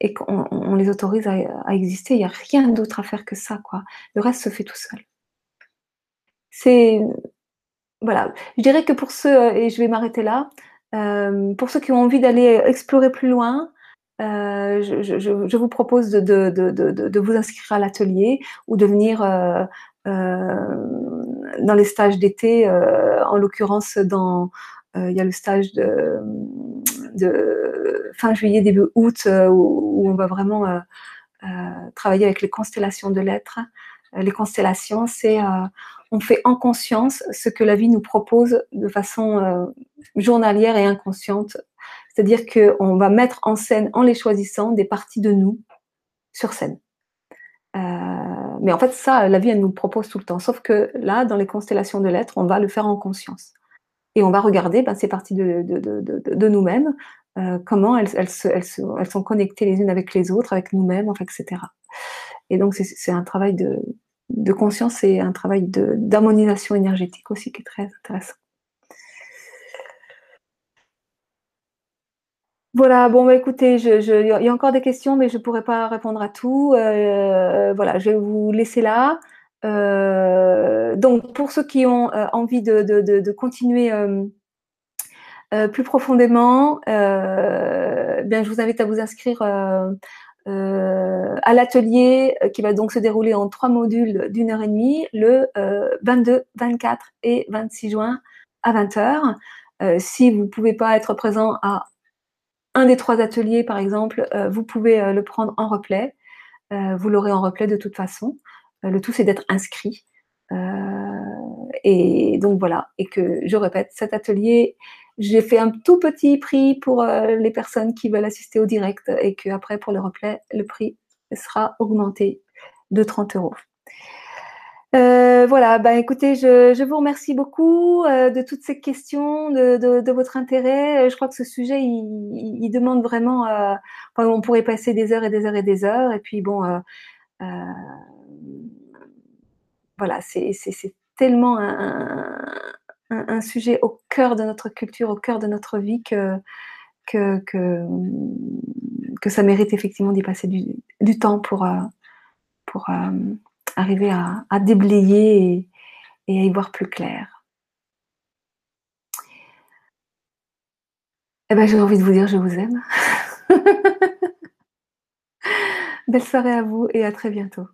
et qu'on on les autorise à, exister. Il n'y a rien d'autre à faire que ça. Quoi. Le reste se fait tout seul. C'est. Voilà. Je dirais que pour ceux, et je vais m'arrêter là, euh, pour ceux qui ont envie d'aller explorer plus loin, euh, je, vous propose de, de, de, de, vous inscrire à l'atelier ou de venir euh, euh, dans les stages d'été. Euh, en l'occurrence, dans euh, il y a le stage de, de fin juillet début août où, où, on va vraiment travailler avec les constellations de l'être. Les constellations, c'est on fait en conscience ce que la vie nous propose de façon journalière et inconsciente c'est-à-dire qu'on va mettre en scène, en les choisissant, des parties de nous sur scène. Euh, mais en fait, ça, la vie, elle nous propose tout le temps. Sauf que là, dans les constellations de l'être, on va le faire en conscience. Et on va regarder ben, ces parties de, de, de, de nous-mêmes, euh, comment elles, elles, se, elles, sont connectées les unes avec les autres, avec nous-mêmes, enfin, etc. Et donc, c'est un travail de, conscience et un travail d'harmonisation énergétique aussi qui est très intéressant. Voilà, bon, bah, écoutez, il y a encore des questions, mais je ne pourrai pas répondre à tout. Euh, voilà, je vais vous laisser là. Euh, donc, pour ceux qui ont euh, envie de, continuer euh, plus profondément, bien, je vous invite à vous inscrire à l'atelier qui va donc se dérouler en trois modules d'une heure et demie, le 22, 24 et 26 juin à 20 heures. si vous ne pouvez pas être présent à un des trois ateliers, par exemple, vous pouvez le prendre en replay. Vous l'aurez en replay de toute façon. Le tout, c'est d'être inscrit. et donc voilà, et que je répète, cet atelier, j'ai fait un tout petit prix pour les personnes qui veulent assister au direct et qu'après, pour le replay, le prix sera augmenté de 30 euros. Euh, voilà, bah écoutez, je, vous remercie beaucoup euh, de toutes ces questions, de, votre intérêt. Je crois que ce sujet, il, demande vraiment. Euh, on pourrait passer des heures et des heures et des heures. Et puis bon, voilà, c'est tellement un, sujet au cœur de notre culture, au cœur de notre vie que ça mérite effectivement d'y passer du, temps pour pour arriver à, déblayer et, à y voir plus clair. Eh ben, j'ai envie de vous dire je vous aime. *laughs* Belle soirée à vous et à très bientôt.